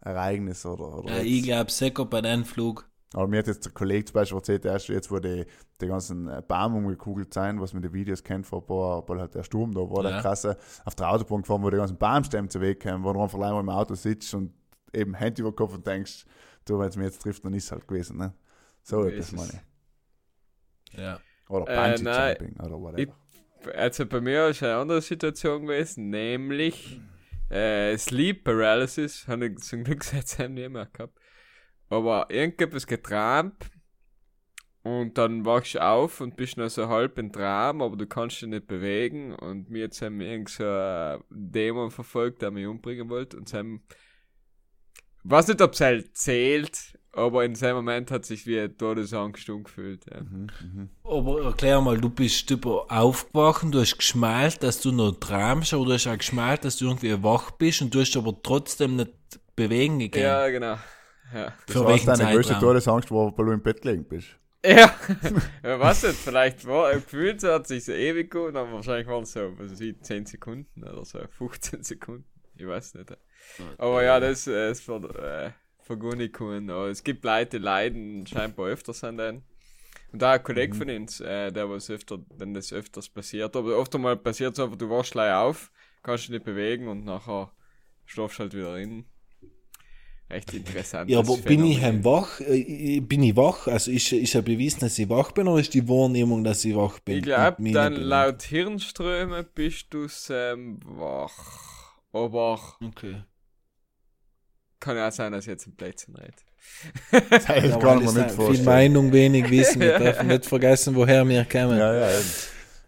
Ereignis oder, oder Ja, ich glaube, sicher bei dem Flug. Aber mir hat jetzt der Kollege zum Beispiel erzählt, erst jetzt, wo die, die ganzen äh, Baum umgekugelt sind, was man in den Videos kennt vor ein paar, weil halt der Sturm da war, Ja. der krasse, auf der Autobahn gefahren, wo die ganzen Baumstämme zu Weg kamen, wo du einfach einmal im Auto sitzt und eben Hand über den Kopf und denkst, du, wenn es mir jetzt trifft, dann ist es halt gewesen, ne? So etwas ist es. meine ich. Ja. Oder Äh, Bungee nein. Jumping oder Ich, whatever. also bei mir ist eine andere Situation gewesen, nämlich äh, Sleep Paralysis, habe ich zum Glück seitdem nie mehr gehabt. Aber irgendetwas geträumt und dann wachst du auf und bist noch so halb im Traum, aber du kannst dich nicht bewegen und mir jetzt haben irgend so ein Dämon verfolgt, der mich umbringen wollte und sie haben ich weiß nicht, ob es halt zählt, aber in seinem Moment hat sich wie eine Todesangst angefühlt. Ja. Mhm, mhm. Aber erklär mal, du bist über aufgewacht, du hast geschmalt, dass du noch träumst, aber du hast auch geschmalt, dass du irgendwie wach bist und du hast aber trotzdem nicht bewegen gegangen. Ja, genau. Ja. Das Für war deine größte? Todesangst, weil du im Bett gelegen bist. Ja, [LAUGHS] ja was nicht, vielleicht war gefühlt so hat sich so ewig gut, aber wahrscheinlich waren es so, was weiß ich, 10 Sekunden oder so, [LAUGHS] 15 Sekunden, ich weiß nicht. Aber ja, das äh, ist für, äh, für Gunikun, aber es gibt Leute, die leiden scheinbar öfters an den. Und da ein Kollege von uns, äh, der was öfter, wenn das öfters passiert, aber oft einmal passiert es einfach, du wachst gleich auf, kannst dich nicht bewegen und nachher schlafst halt wieder rein. Echt interessant. Ja, aber bin ich heim wach? Äh, Bin ich wach? Also ist, ist ja bewiesen, dass ich wach bin oder ist die Wahrnehmung, dass ich wach bin? Ich glaube, und dann bewege? laut Hirnströme bist du ähm, wach. Aber Okay. kann ja auch sein, dass ich jetzt ein Blödsinn rede. Das kann [LAUGHS] Ja, ich mir nicht Viel vorstellen. Meinung, wenig Wissen. Wir [LAUGHS] dürfen nicht vergessen, woher wir kommen. Ja, ja, eben.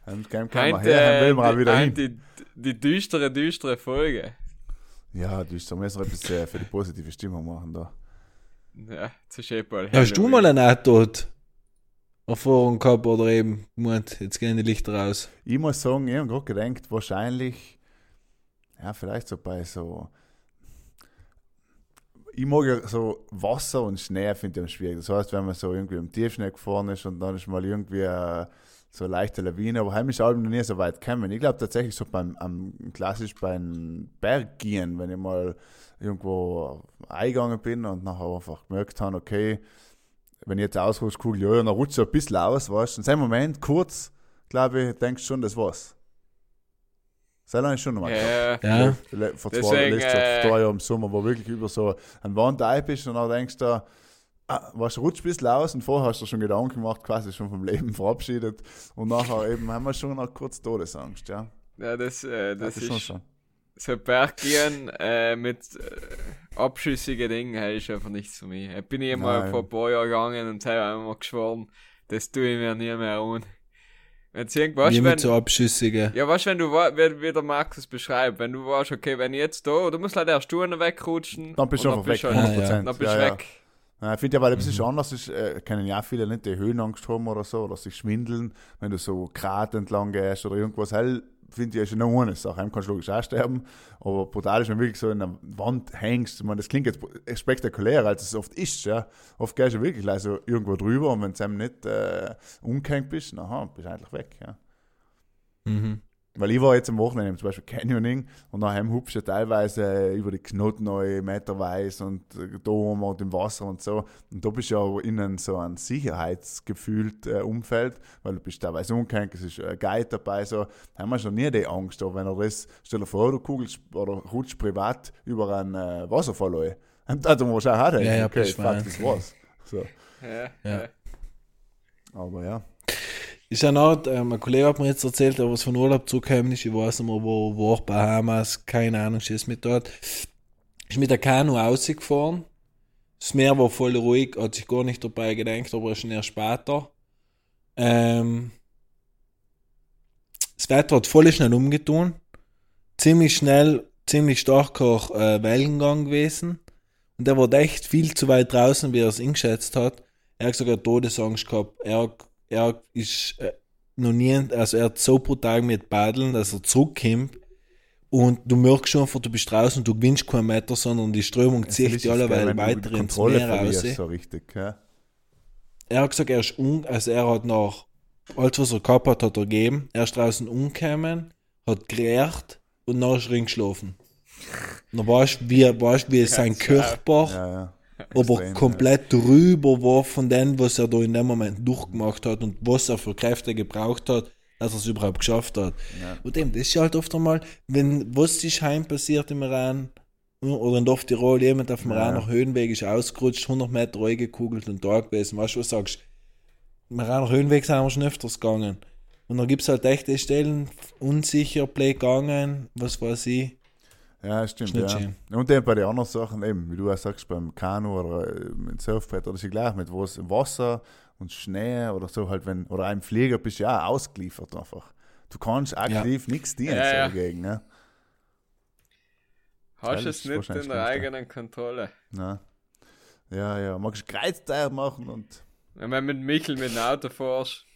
Dann kann kann man Heint, her, dann äh, will man auch die- wieder heint hin. die, die düstere, düstere Folge. Ja, du müssen wir etwas äh, für die positive Stimmung machen da. Ja, zu Schäpal. Hast du mal eine Nahtod Erfahrung gehabt oder eben gemeint, jetzt gehen die Lichter aus? Ich muss sagen, ich habe gerade gedacht, wahrscheinlich, ja, vielleicht so bei so. Ich mag ja so Wasser und Schnee, finde ich am schwierig. Das heißt, wenn man so irgendwie im Tiefschnee gefahren ist und dann ist mal irgendwie äh, so eine leichte Lawine, aber heim ist Alben noch nie so weit gekommen. Ich glaube tatsächlich so beim am, klassisch beim Berggehen, wenn ich mal irgendwo eingegangen bin und nachher einfach gemerkt habe, okay, wenn ich jetzt ausrutsche, Kugel, ja, dann rutscht so ein bisschen aus, weißt du. In seinem Moment, kurz, glaube ich, denkst du schon, das war's. Habe ich schon nochmal. Ja, Ja. Vor zwei, Deswegen, letztes Jahr, äh, Jahren im Sommer, wo wirklich über so ein Wand bist und dann denkst du, was rutscht ein bisschen aus und vorher hast du schon Gedanken gemacht, quasi schon vom Leben verabschiedet und nachher [LAUGHS] eben haben wir schon noch kurz Todesangst, ja. ja das, äh, das, ist schon ist so. so Berggehen äh, mit äh, abschüssigen Dingen hey, ist einfach nichts für mich. Ich bin ich mal vor ein paar Jahren gegangen und habe einmal geschworen, das tue ich mir nie mehr an. Wenn du irgendwas, Wie wenn, so Abschüssigen. Ja, weißt du, wenn du, wie, wie der Markus beschreibt, wenn du weißt, okay, wenn ich jetzt da, du musst leider erst Stuhlen wegrutschen. Dann bist du einfach weg, halt- 100%. Ah, ja. Dann bist du ja, ja. Ich finde ja, weil ein bisschen anders ist, äh, kennen ja viele nicht die Höhenangst haben oder so, oder sich schwindeln, wenn du so Grat entlang gehst oder irgendwas hell, finde ich, ist eine Sache. Heim kannst du logisch auch sterben, aber brutal ist, wenn du wirklich so in der Wand hängst. Ich meine, das klingt jetzt spektakulärer, als es oft ist, ja. Oft gehst du wirklich like, so irgendwo drüber und wenn du eben nicht äh, umgehängt bist, na, bist du eigentlich weg, ja. Mhm. Weil ich war jetzt am Wochenende zum Beispiel Canyoning und nachher hupst du teilweise über die Knoten meterweise und äh, da oben und im Wasser und so. Und da bist du ja innen so ein sicherheitsgefühlt äh, Umfeld, weil du bist teilweise umgehängt, es ist ein Guide dabei, so. Da haben wir schon nie die Angst, aber wenn er das, stell dir vor, du kugelst oder rutschst privat über einen äh, Wasserfall rein. Und da musst du auch haben, Ja, ja, okay, fuck, das war's. So. Ja, Ja. ja. Aber ja. Ist eine Art, ähm, ein Kollege hat mir jetzt erzählt, der was von Urlaub zurückgekommen ist, ich weiß nicht mehr, wo war, Bahamas, keine Ahnung, schieß mit dort. Ist mit der Kanu rausgefahren. Das Meer war voll ruhig, hat sich gar nicht dabei gedacht, aber ist schon erst später. Ähm, das Wetter hat voll schnell umgetun. Ziemlich schnell, ziemlich starker äh, Wellengang gewesen. Und der war echt viel zu weit draußen, wie er es eingeschätzt hat. Er hat sogar Todesangst gehabt. Er, er ist äh, noch nie, also er hat so brutal mit Paddeln, dass er zurückkommt. Und du merkst schon einfach, du bist draußen und du gewinnst keinen Meter, sondern die Strömung zieht dich alleweil weiter ins Meer raus. verlierst, So richtig, ja. Er hat gesagt, er ist un, also er hat nach alles, was er gehabt hat, hat er gegeben. Er ist draußen umgekommen, hat gerät und dann ist er geschlafen. Dann weißt du, wie, weißt, wie sein Körper Ja, ja. Aber Extrem, komplett drüber war von dem, was er da in dem Moment durchgemacht hat und was er für Kräfte gebraucht hat, dass er es überhaupt geschafft hat. Ja. Und eben, das ist ja halt oft einmal, wenn was ist heim passiert im Iran oder in Tirol, jemand auf dem Ja. Iraner Höhenweg ist ausgerutscht, 100 Meter reingekugelt und da gewesen, weißt du, was du sagst? Im Iraner Höhenweg sind wir schon öfters gegangen. Und dann gibt es halt echte Stellen, unsicher, Play gegangen, was weiß ich. Ja, stimmt. Ja. schön. Und eben bei den anderen Sachen, eben, wie du auch sagst, beim Kanu oder äh, mit Surfbrett oder so gleich, mit was im Wasser und Schnee oder so halt, wenn, oder einem Flieger bist du ja auch ausgeliefert einfach. Du kannst aktiv nichts dienen Ja, ja. dagegen, ne? Hast Ja, es nicht in der eigenen Kontrolle. Na. Ja, ja, magst Kreuzteil machen und Wenn man mit Michel mit dem Auto fährst,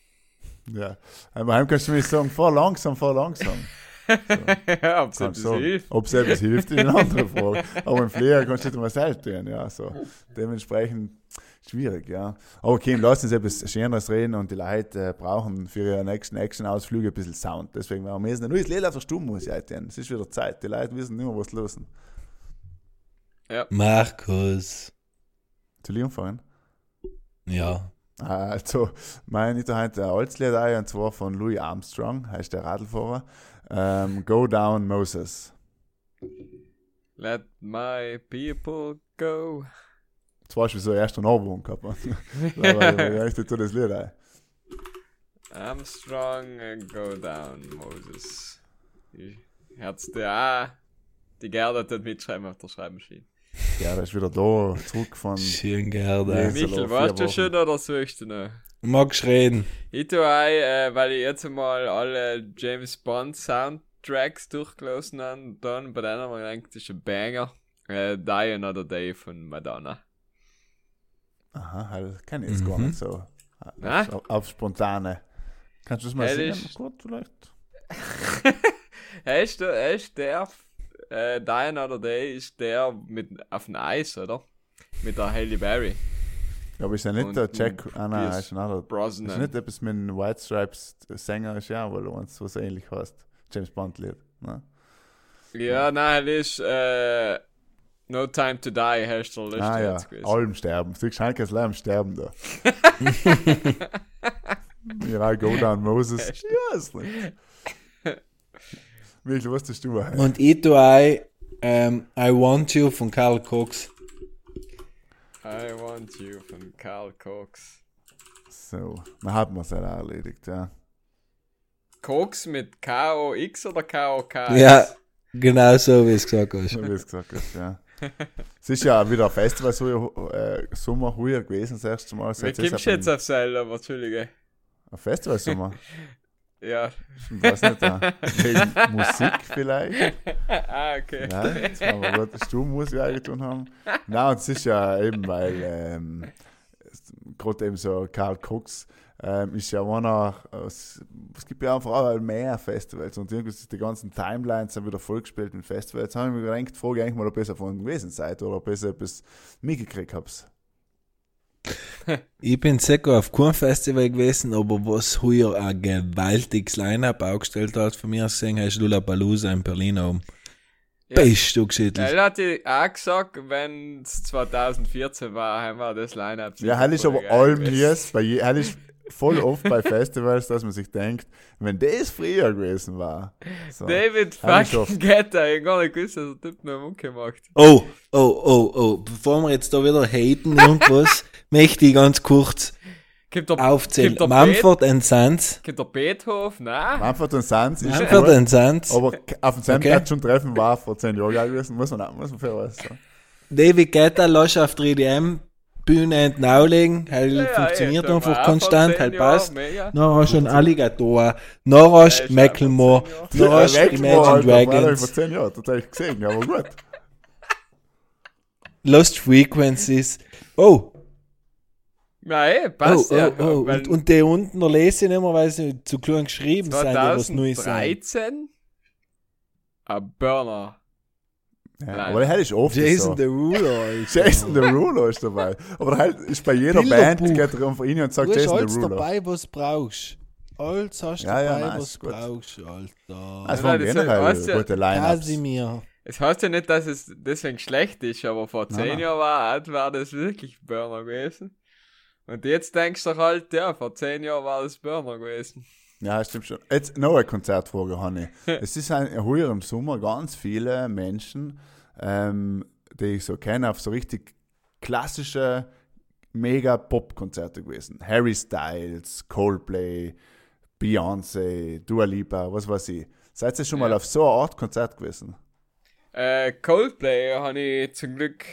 ja. Aber heim kannst du mir sagen, fahr langsam, fahr langsam. [LAUGHS] ja, [LAUGHS] ob es etwas sagen. hilft. Ob es etwas hilft, ist eine andere Frage. Aber im Flieger kannst du nicht mal selbst tun, ja. So. Dementsprechend schwierig, ja. Aber okay, lass uns etwas Schöneres reden und die Leute äh, brauchen für ihre nächsten Action-Ausflüge ein bisschen Sound. Deswegen werden wir müssen. Nur das Lied verstummen muss ich heute. Es ist wieder Zeit. Die Leute wissen nicht mehr, was los ist. Markus. Zu Leon fangen? Ja. Also, meine ich da heute ein altes Lied ein, und zwar von Louis Armstrong, heißt der Radlfahrer. Ähm, Go Down Moses. Let my people go. Jetzt weißt du, wieso er erst einen Ohrwurm gehabt hat. Aber ich zu das Lied ein. Armstrong and go down, Moses. Ich Herz der auch. Die Gerda hat mitschreiben auf der Schreibmaschine. Ja, der ist wieder da, zurück von. Schön, Gerda. Michel, weißt du schon oder suchst du noch? Magst reden? Ich tue auch, äh, weil ich jetzt mal alle James Bond Soundtracks durchgelassen habe, dann bei denen habe ich gedacht, das ist ein Banger. Äh, Die Another Day von Madonna. Aha, halt, kenn ich jetzt gar Mhm. nicht so. Auf, auf spontane. Kannst du das mal Ja, singen? das- Gut, vielleicht. [LAUGHS] er ist der, er ist der äh, Die Another Day ist der mit auf dem Eis, oder? Mit der Halle Berry. Ja, aber ist ja nicht Und der Jack. Ah, nein, Pierce ist ein anderer. Ist Brosnan. nicht etwas mit einem White Stripes Sänger, ist ja, weil du was ähnlich heißt. James Bond Lied. Ne? Ja, nein, er ist äh, No Time to Die, heißt der letzte Ah ja, jetzt gewesen. allem sterben. Siehst du, Henkes Lärm sterben da. [LAUGHS] ja, Go Down Moses. Ja, ist nicht. Michael, was tust du? Und ich tue auch ähm, I Want You von Karl Cox. I Want You von Carl Cox. So, dann hat man es ja auch erledigt, ja. Cox mit K-O-X oder K-O-K? Ja, genau so, wie es gesagt hast. So wie es gesagt hast, ja. [LAUGHS] Es ist ja wieder ein Festival so, äh, Sommer heuer gewesen, das erste Mal. Wie kommst du jetzt auf Seil, aber Entschuldige. Ein Festival Sommer. [LAUGHS] Ja. Ich weiß nicht, wegen Musik vielleicht. [LAUGHS] ah, okay. Ja, jetzt haben wir gerade Stummmusik eingetan haben. Nein, und es ist ja eben, weil ähm, gerade eben so Karl Cox ähm, ist ja einer, es, es gibt ja einfach auch mehr Festivals und irgendwie sind die ganzen Timelines sind wieder vollgespielt mit Festivals. Jetzt habe ich mir gedacht, Frage eigentlich mal, ob ihr davon gewesen seid oder ob ihr etwas mitgekriegt habt. Ich bin sicher auf kein Festival gewesen, aber was heuer ein gewaltiges Line-Up aufgestellt hat, von mir aus gesehen, hast du Lollapalooza in Berlin oben. Ja. Bist du geschüttelt. Er hat die auch gesagt, wenn es 2014 war, haben wir das Line-Up. Ja, hell ist aber allem hier, bei je, hell ist voll oft bei Festivals, dass man sich denkt, wenn das früher gewesen war. So. David fucking Getter, ich gar nicht gewusst, dass der Typ noch Mucke macht. Oh, oh, oh, oh, bevor wir jetzt da wieder haten irgendwas, [LAUGHS] möchte ich ganz kurz Gibt der, aufzählen. gibt der, Mumford and Sons. gibt der Beethoven? Nein. Manfred und Sanz ist Mumford and Sons. aber auf dem selben Okay. Platz schon treffen war vor zehn Jahren gewesen, muss man auch, muss man fairerweise sagen. David Guetta lässt auf 3DM Bühne entnaulegen, halt Ja, ja, funktioniert da einfach konstant, halt passt. Noch hast du einen Alligator, noch hast Ja, du ist Macklemore, einfach noch hast du Imagine das Dragons, vor zehn Jahren, tatsächlich gesehen, aber gut. Lost Frequencies. Oh, Nein, oh, passt oh, ja. oh. weil Und, und der unten, da lese ich nicht mehr, weil sie zu klein geschrieben sind, ja, was Neues sein. 2013 ein Burner. Ja, aber der ist oft Jason so. Derulo. [LAUGHS] Jason Derulo ist dabei. Aber halt ist bei jeder. Band geht er um rein und sagt Du hast Jason alles Derulo. dabei, was du brauchst. Alles hast du Ja, ja, dabei, nice, was du brauchst, Alter. Es Ja, das generell heißt ja- gute Line-Ups. Es heißt ja nicht, dass es deswegen schlecht ist, aber vor zehn. Jahren war, war das wirklich Burner gewesen. Und jetzt denkst du halt, ja, vor zehn Jahren war das Burner gewesen. Ja, stimmt schon. Jetzt noch eine Konzertfrage, Hanni. [LAUGHS] es ist ein, heuer im Sommer ganz viele Menschen, ähm, die ich so kenne, auf so richtig klassische Mega-Pop-Konzerte gewesen. Harry Styles, Coldplay, Beyoncé, Dua Lipa, was weiß ich. Seid ihr schon mal Ja. auf so eine Art Konzert gewesen? Äh, Coldplay habe ich zum Glück,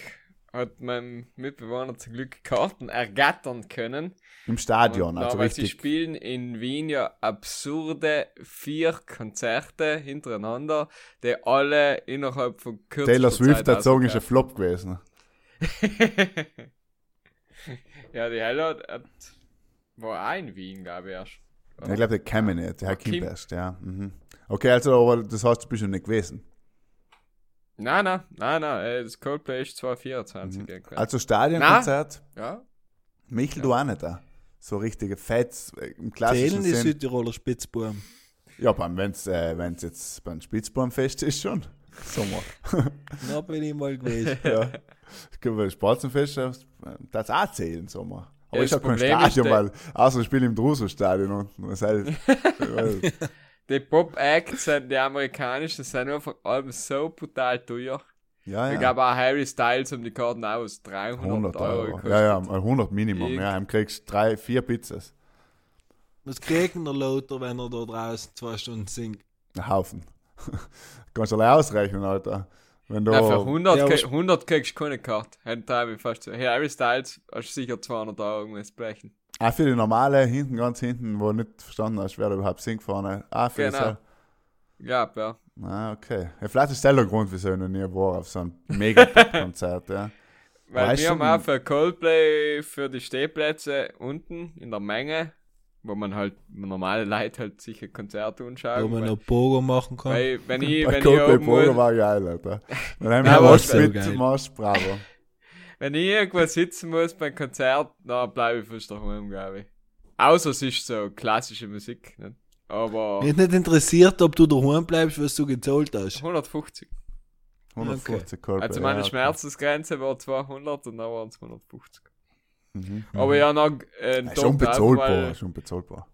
hat mein Mitbewohner zum Glück Karten ergattern können. Im Stadion, Und, also aber sie richtig. spielen in Wien ja absurde vier Konzerte hintereinander, die alle innerhalb von kürzester Taylor Swift hat sagen, ist ein. Flop gewesen. [LAUGHS] ja, die Helle hat, hat, war auch in Wien, glaube ich, erst. Ich glaube, der kam nicht, der hat Kim Kim. erst, ja. Mhm. Okay, also, aber das heißt, du bist schon nicht gewesen. Nein, nein, nein, nein, äh, das Coldplay ist 2024. Mhm. gewesen. Also Stadionkonzert, ja, Michel, Ja. du auch nicht da. So richtige Fets äh, im Zählen klassischen die Sinn. Südtiroler Spitzbuben. Ja, beim, wenn's, äh, wenn's jetzt beim Spitzbaumfest ist schon. [LAUGHS] Sommer. [LAUGHS] Da bin ich mal gewesen. [LAUGHS] ja. Ich glaube, beim Spatzenfest, äh, das auch zählen Sommer. Aber Ja, ist das ja kein Stadion, weil außer ich spiele im Druso-Stadion und das heißt, die Pop-Acts, sind- die amerikanischen, sind einfach allem so brutal teuer. ja, Ich ja. glaube auch Harry Styles um die Karten aus 300 100 Euro. Euro. gekostet. Ja, ja, 100 Minimum. Ich- Ja, dann kriegst du drei, vier Pizzas. Was kriegt denn der Lauter, wenn er da draußen zwei Stunden singt? Ein Haufen. [LAUGHS] Kannst du allein ausrechnen, Alter. Wenn du, Ja, für 100, Ja, aber- krieg, 100 kriegst du keine Karte. Fast so. Harry Styles hast du sicher 200 Euro müssen brechen. Auch für die normale, hinten, ganz hinten, wo du nicht verstanden hast, wer da überhaupt singt vorne. Ah, für Genau. Ja, ja. Ah, okay. Ja, vielleicht ist das der Grund, wieso ich noch nie war auf so einem Mega-Konzert, [LAUGHS] ja. Weil Weißt wir haben auch für Coldplay für die Stehplätze unten in der Menge, wo man halt normale Leute halt sicher Konzerte Wo anschauen. man Weil, noch Pogo machen kann. weil wenn ich, Bei wenn ich Coldplay irgendwo, Pogo war geil, Alter. Dann haben wir was mit. Marsch Bravo. Wenn ich irgendwo sitzen muss beim Konzert, dann bleibe ich fast daheim, glaube ich. Außer es ist so klassische Musik. Nicht? Aber Mich nicht interessiert, ob du daheim bleibst, was du gezahlt hast. 150. 150 Coldplay. Also meine ja, okay. Schmerzensgrenze war 200 und dann waren es 150. Mhm. Aber ja, noch äh, Ja, schon bezahlbar, mal, schon bezahlbar.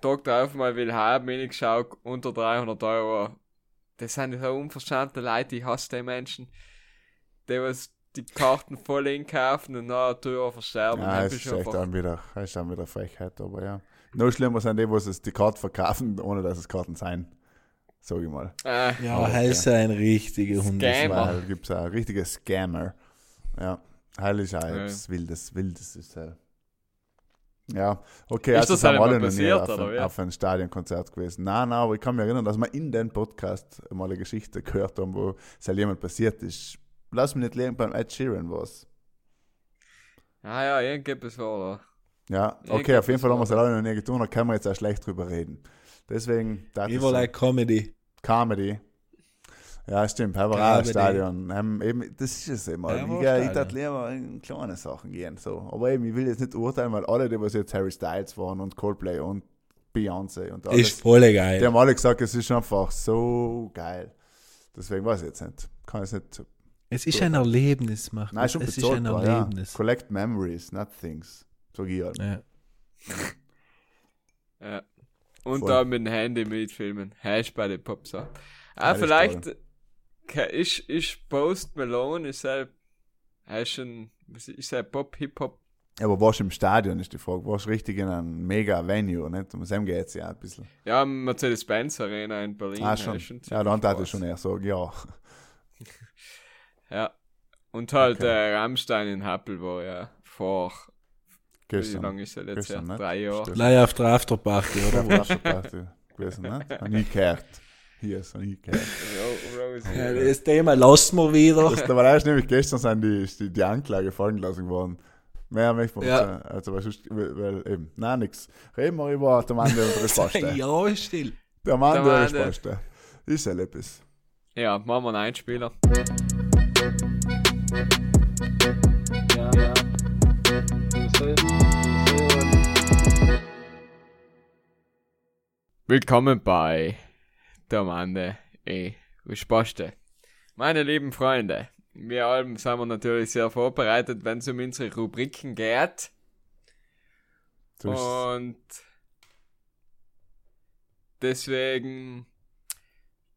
Tag drauf mal will haben, wenn ich geschaut, unter 300 Euro. Das sind so unverstandene Leute, ich hasse die Menschen, die was die Karten voll einkaufen und dann teuer versterben. Ja, bist ist echt einfach- dann wieder, es ist dann wieder Frechheit, aber ja. Noch schlimmer sind die, was es die Karten verkaufen, ohne dass es Karten sein. Sag ich mal. äh, Ja, Okay. okay. ist ein richtiger. Weil gibt es auch richtige Scammer. Ja. Heil ist auch Ja. wildes, wildes ist halt. Ja, okay, Ist also das sind alle noch nie passiert, auf, ein, auf ein Stadionkonzert gewesen. Nein, nein, aber ich kann mich erinnern, dass wir in den Podcast mal eine Geschichte gehört haben, wo es halt jemand passiert ist. Lass mich nicht legen, beim Ed Sheeran was. Ah ja, irgendetwas war Ja, Ja, okay, auf jeden Fall haben wir es alle noch nie getan, da können wir jetzt auch schlecht drüber reden. Deswegen, das Ich ist like Comedy. Comedy. Ja, stimmt, haben wir auch ein. Stadion. Haben eben, das ist es immer. Ja, ich ich darf lieber in kleine Sachen gehen. So. Aber eben, ich will jetzt nicht urteilen, weil alle, die was jetzt Harry Styles waren und Coldplay und Beyoncé und alles, Ist voll die geil. haben alle gesagt, es ist einfach so geil. Deswegen weiß ich jetzt nicht. Kann ich jetzt nicht. Es ist ein Erlebnis, macht Nein, schon Es ist ein bezahlbar, ja. Erlebnis. Collect memories, not things. Sag ich halt. Ja. [LAUGHS] Ja. Und Voll. da mit dem Handy mitfilmen. Hash bei den Pops auch. Ah, vielleicht ist, ist Post Malone, ist er, er ist ein, was ist er Pop, Hip-Hop? Aber warst du im Stadion, ist die Frage. Warst du richtig in einem mega Venue, nicht? Um dem geht es ja ein bisschen. Ja, Mercedes-Benz Arena in Berlin. Ah, schon. Ja, dann groß. ich schon eher sagen, ja. [LAUGHS] Ja. Und halt Okay. äh, Rammstein in Happel war ja vor, wie Gestern. lange ist er jetzt her? Gestern, ne? Drei Jahre. Gleich auf der Afterparty, Ja, oder? war schon Party gewesen, ne? Hab nie gehört. Hier ist nie gehört. Ja, das Thema lassen wir wieder. Das, da war erst nämlich gestern sind die, die, die Anklage fallen gelassen worden. Mehr möchte man Ja. nicht. Also, weil, sonst- weil, weil eben, nein, nix. Reden wir über den Mann, der unsere Spaste. [LAUGHS] ja, still. Der Mann, Der der unsere der- Spaste. Ist ja etwas. Ja, machen wir einen Einspieler. Ja, ja. Willkommen bei der Mande e Risposte. Meine lieben Freunde, wir alle sind wir natürlich sehr vorbereitet, wenn es um unsere Rubriken geht. Und deswegen,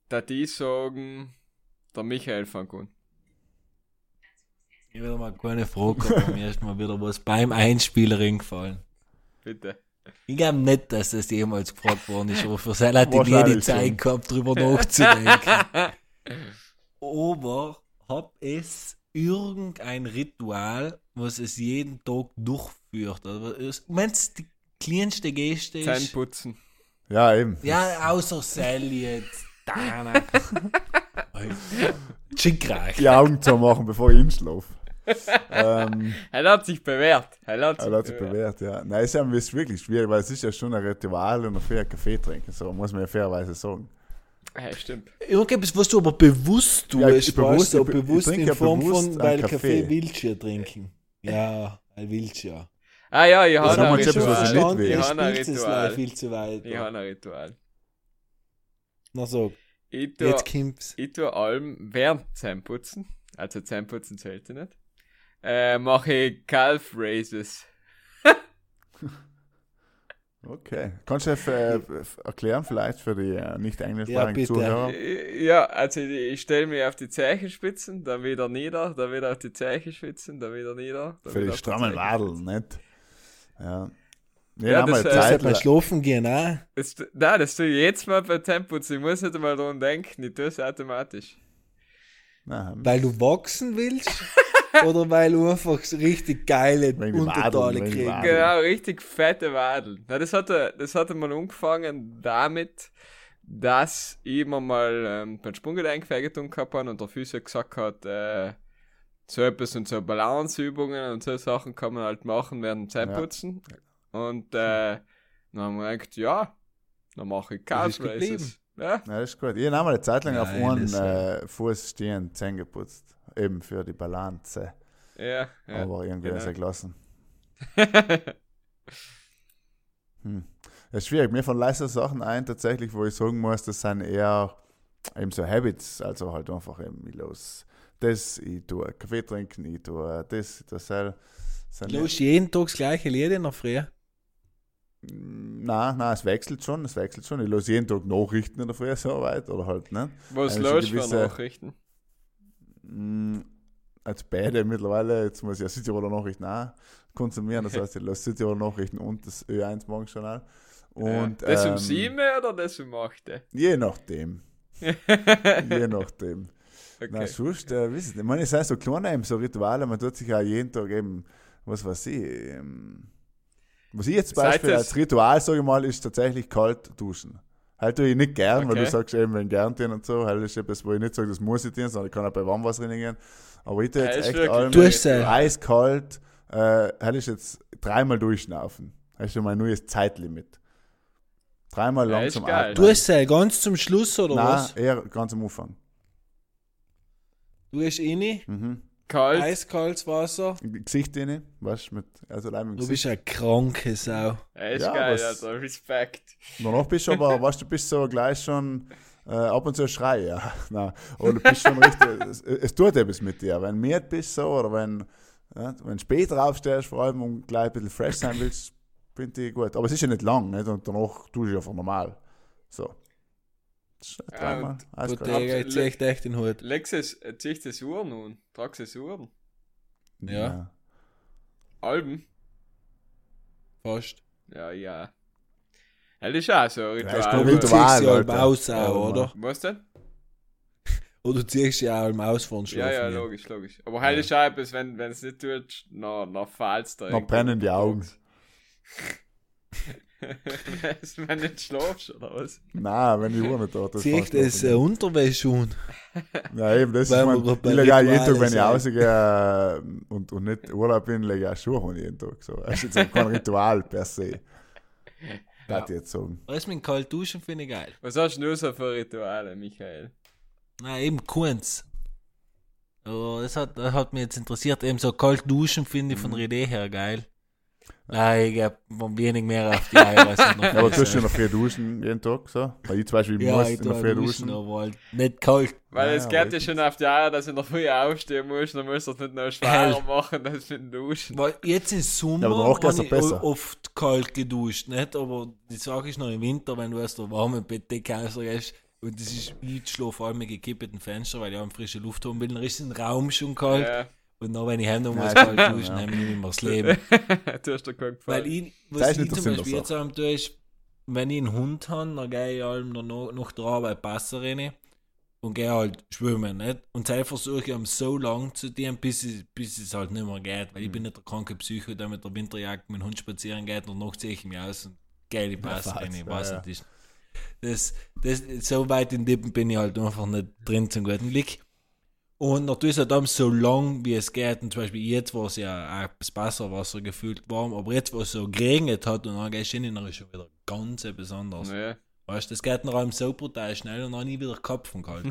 da die sagen, der Michael fängt an. Ich will mal keine Frage gehabt, mir ist mal wieder was beim Einspieler gefallen. Bitte. Ich glaube nicht, dass das jemals gefragt worden ist, aber für seine hat ich nie die Zeit schon. gehabt, drüber nachzudenken. [LAUGHS] aber hab es irgendein Ritual, was es jeden Tag durchführt? Aber es- Meinst du, die kleinste Geste ist. Zähneputzen. Ja, eben. Ja, außer Sally jetzt. Dana. [LAUGHS] Schickreich. Die Augen zu machen, bevor ich einschlafe. Ähm, [LAUGHS] Er hat sich bewährt. Er hat sich, er hat sich bewährt, ja. Nein, es ist ja ist wirklich schwierig, weil es ist ja schon ein Ritual und ein fair Kaffee trinken. So muss man ja fairerweise sagen. Ja, stimmt. Irgendetwas, was du aber bewusst tust, Ja, ich- ich bewusst- ich- ich bewusst trinke in Form bewusst von, weil Kaffee. Kaffee willst du ja trinken. Ja, weil willst du ja. Ah ja, ich habe ein ich Ritual. will. Ich Ich habe ein Ritual. viel zu weit. Ich habe ein Ritual. Na so, Ich tue, jetzt kommt's. ich tue allem während Zähneputzen, also Zähneputzen zählt ja nicht, äh, mache ich Calf Raises. [LAUGHS] Okay. Kannst du äh, erklären vielleicht für die äh, nicht Ja, englischsprachigen bitte. Zuhörer? Ja, also ich, ich stelle mich auf die Zeichenspitzen, dann wieder nieder, dann wieder auf die Zeichenspitzen, dann wieder nieder. Dann Für wieder die strammen. Wadeln, nicht? Ja. Ja, Ja, das, wir äh, Zeit. man schlafen gehen, auch? Das, nein, das tue ich jetzt mal bei Zähneputzen. Ich muss nicht einmal daran denken, ich tue es automatisch. Nein, Weil du wachsen willst? [LAUGHS] oder weil du einfach so richtig geile Unterteile die kriegst? Genau, richtig fette Wadeln. Na, das hatte, das hatte mal angefangen damit, dass ich mir mal ähm, beim Sprunggelenk wehgetan gehabt habe und der Physio gesagt hat, äh, so etwas und so Balanceübungen und so Sachen kann man halt machen während dem Zähneputzen. Und äh, dann haben wir gedacht, ja, dann mache ich geblieben. Raises. Ja, Ja, das ist gut. Ich habe eine Zeit lang auf Nein, einen äh, äh, Fuß stehen, Zähne geputzt. Eben für die Balance. ja, ja. Aber irgendwie genau. ist er gelassen. [LAUGHS] Hm. Das ist schwierig. Mir fallen leider Sachen ein, tatsächlich, wo ich sagen muss, das sind eher eben so Habits. Also halt einfach eben, ich los das, ich tue Kaffee trinken, ich tue das, ich tue das. Sind Du hast jeden Tag das gleiche Lied in der Früh. Nein, nein, es wechselt schon, es wechselt schon. Ich los jeden Tag Nachrichten in der Früh so weit oder halt, ne? Was los für Nachrichten? Mm, Als beide mittlerweile, jetzt muss ich ja Südtiroler Nachrichten auch konsumieren, das heißt, ich lasse Südtiroler Nachrichten und das Ö1 Morgenjournal. Und, ja. Das um ähm, 7 oder das um 8? Je nachdem, [LAUGHS] je nachdem. Na, okay. sonst, äh, wisst ihr, ich meine, es sind so kleine eben so Rituale, man tut sich ja jeden Tag eben, was weiß ich, ähm, Was ich jetzt zum Beispiel als Ritual, sage ich mal, ist tatsächlich kalt duschen. Halt tue ich nicht gern, weil Okay. du sagst eben, wenn gern tun und so, halt ist etwas, wo ich nicht sage, das muss ich tun, sondern ich kann auch bei Warmwasser reingehen. Aber ich tue jetzt ist echt allem eiskalt, äh, halt ist jetzt dreimal durchschnaufen. Das ist schon mein neues Zeitlimit. Dreimal Ja, langsam atmen. Du hast ja ganz zum Schluss, oder Nein, was? eher ganz am Anfang. Du hast rein, Mhm. Kalt. eiskaltes Wasser. Gesicht rein, weißt du, mit, also allein mit Du Gesicht. bist eine kranke Sau. Ja, ist Ja, geil, was- also Respekt. Danach bist du aber, [LAUGHS] weißt du, bist so gleich schon äh, ab und zu schrei, ja. [LAUGHS] Nein. Oder du bist schon richtig, es, es tut etwas mit dir. Wenn du bist so, oder wenn, ja, wenn du später aufstehst, vor allem und gleich ein bisschen fresh sein willst, finde ich gut. Aber es ist ja nicht lang, nicht? Und danach tust du einfach normal. So. Das ist Ja, dreimal und- eiskalt. Bottega, jetzt echt echt den Hut. Legst es, ziehst das Uhr nun? Tragst das Uhr? Ja. Alben? Fast. Ja, ja. Ja, das ist auch so ein Ritual. kein Aber du ziehst sie Alter. aus Ja, auch, oder? Was denn? [LAUGHS] Oder du ziehst sie auch halb aus von Ja, Schlafen. ja, gehen. logisch, logisch. Aber halt ist auch etwas, wenn es nicht tut, na, na fällst du. Noch brennen die Augen. [LAUGHS] wenn du nicht schlafst, oder was? Nein, wenn die Uhr nicht da ist. Ich das äh, Unterwäsche an. Ja, eben, das Weil ist mein, ich auch jeden Tag, wenn ich rausgehe äh, und, und nicht Urlaub bin, lege ich auch Schuhe an jeden Tag. So. Das ist jetzt kein Ritual per se. [LAUGHS] Ja. ich jetzt sagen. Weißt du, mit kalt duschen finde ich geil. Was hast du so für Rituale, Michael? Nein, eben keins. Aber das hat, das hat mich jetzt interessiert. Eben so kalt duschen finde ich von Mhm. der Idee her geil. Nein, ich hab wenig mehr auf die ich [LAUGHS] noch Ja, aber weiß. tust du noch früh duschen jeden Tag? So? Weil ich zum Beispiel ja, muss ich in der tue Früh duschen, duschen. aber halt nicht kalt. Weil Ja, es ja, geht ja schon auf die Eier, dass du in der Früh aufstehen musst, dann musst du es nicht noch [LAUGHS] schwerer machen, als mit dem Duschen. Weil jetzt im Sommer Ja, aber habe ich besser. oft kalt geduscht, nicht? Aber die Sache ist noch im Winter, wenn du aus der warmen Bettdecke rausgehst und das ist, ich schlafe vor allem mit gekippten Fenster, weil ich auch frische Luft haben will, dann ist der Raum schon kalt. Ja, Und dann, wenn ich heim noch muss kalt duschen, ja. dann nehme ich mir das Leben. [LAUGHS] du hast dir Weil gefallen. ich, Das was ich nicht zum Beispiel jetzt am tue, ist, wenn ich einen Hund habe, dann gehe ich halt noch, noch der Arbeit Passer rein und gehe halt schwimmen, nicht? Und dann versuche ich am so lang zu tun, bis es, bis es halt nicht mehr geht, weil ich Mhm. bin nicht der kranke Psycho, der mit der Winterjacke mit dem Hund spazieren geht und noch ziehe ich mich aus und gehe die fast, rein, ich weiß ja. nicht. Das, das, so weit in Dippen bin ich halt einfach nicht drin zum guten Glück. Und natürlich halt dann so lang, wie es geht. Und zum Beispiel jetzt war es ja auch das Wasserwasser gefühlt warm, aber jetzt, wo es so geregnet hat und dann gehst du hin, dann ist schon wieder ganz etwas anderes. Ja. Weißt du, das geht noch allem so brutal schnell und dann nie wieder Kopf von kalt.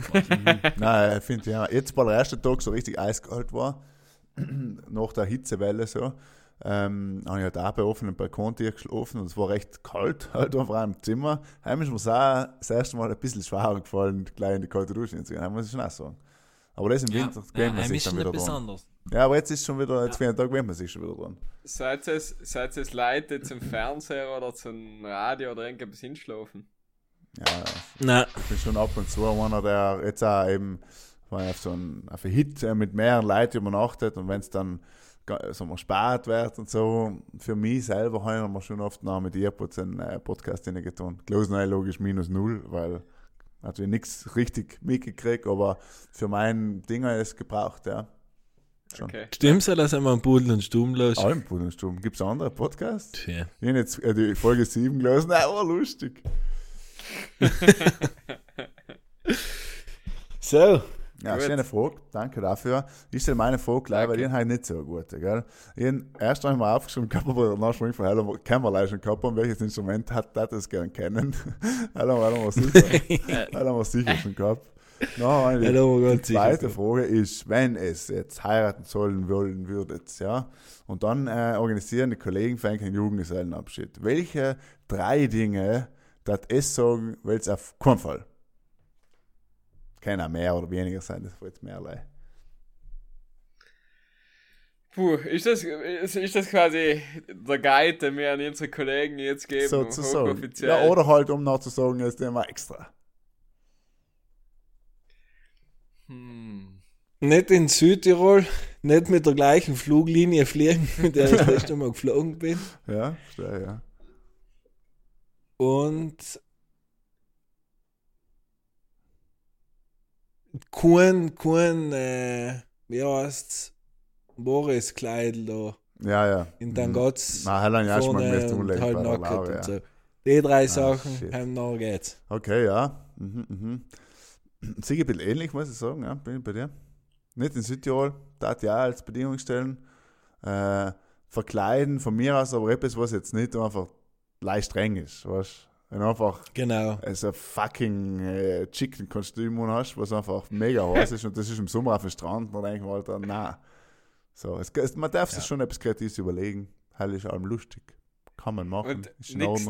Nein, ich finde ja, jetzt weil der erste Tag so richtig eiskalt war, [CLEARS THROAT] nach der Hitzewelle so, ähm, habe ich halt auch bei offenem Balkontür geschlafen und es war recht kalt, [LAUGHS] halt einfach im Zimmer. Heim ist mir es auch das erste Mal ein bisschen schwer gefallen, gleich in die kalte Dusche zu gehen, muss ich schon auch sagen. Aber das im ja, Winter ja, gewöhnt man sich dann schon wieder dran. anderes. Ja, aber jetzt ist schon wieder, jetzt für einen Tag gewöhnt man sich schon wieder dran. Seid es, seid es Leute zum Fernseher oder zum Radio oder irgendwas hinschlafen? Ja, Nein. ich bin schon ab und zu einer, der jetzt auch eben auf so einen, auf einen Hit äh, mit mehreren Leuten übernachtet und wenn es dann ga- sagen wir, spät wird und so, für mich selber habe ich mir schon oft noch mit Earpods einen äh, Podcast getan. Close Nein logisch minus null, weil natürlich nichts richtig mitgekriegt, aber für mein Ding es gebraucht, ja. Schon. Okay. Stimmt's ja, dass er mal einen Pudel und Stumm los? Allem Pudelsturm. Gibt es andere Podcasts? Tja. Ich habe jetzt äh, die Folge 7 gelesen, nein, war lustig. [LAUGHS] So. Ja, Gut. schöne Frage, danke dafür. Ich stelle meine Frage gleich, weil die halt nicht so gut, gell? Ich hab erst habe ich mal aufgeschrieben aber danach schon von Heller, kennen wir leider schon gehabt, und welches Instrument hat das das gern kennen? [LAUGHS] Heller haben wir sicher, Heller haben wir sicher schon gehabt. No, Ja, die zweite. Frage ist, wenn es jetzt heiraten sollen wollen würdet, ja, und dann äh, organisieren die Kollegen für einen Junggesellenabschied. Welche drei Dinge dat es sagen, weil es auf keinen Fall kann auch mehr oder weniger sein, das war jetzt mehrlei. Puh, ist das, ist, ist das quasi der Guide, den wir an unsere Kollegen jetzt geben? Sozusagen. Ja, oder halt, um nachzusagen, ist immer extra. Hm. Nicht in Südtirol, nicht mit der gleichen Fluglinie fliegen, [LAUGHS] mit der ich das letzte Mal geflogen bin. Ja, verstehe, ja. Und kein, kein, äh, wie heißt's, Boris Kleidl da, Ja, ja. Und dann Mhm. geht's Na, Helen ja schon mal vorne gemessen und umlegen halt und ja. so. Die drei Sachen, shit. heim noch geht's. Okay, ja. Mhm, mhm. Sicher ein bisschen ähnlich, muss ich sagen, ja, bin ich bei dir. Nicht in Südtirol, da ja als Bedingung stellen. Äh, verkleiden von mir aus, aber etwas, was jetzt nicht einfach leicht streng ist, weißt Wenn du einfach Genau. so ein fucking äh, Chicken-Kostüm hast, was einfach mega heiß ist und das ist im Sommer auf dem Strand, dann denke ich mir, Alter, nein. So, es, es, man darf sich schon etwas Kreatives überlegen. Hell ist allem lustig. Kann man machen. Und ist nix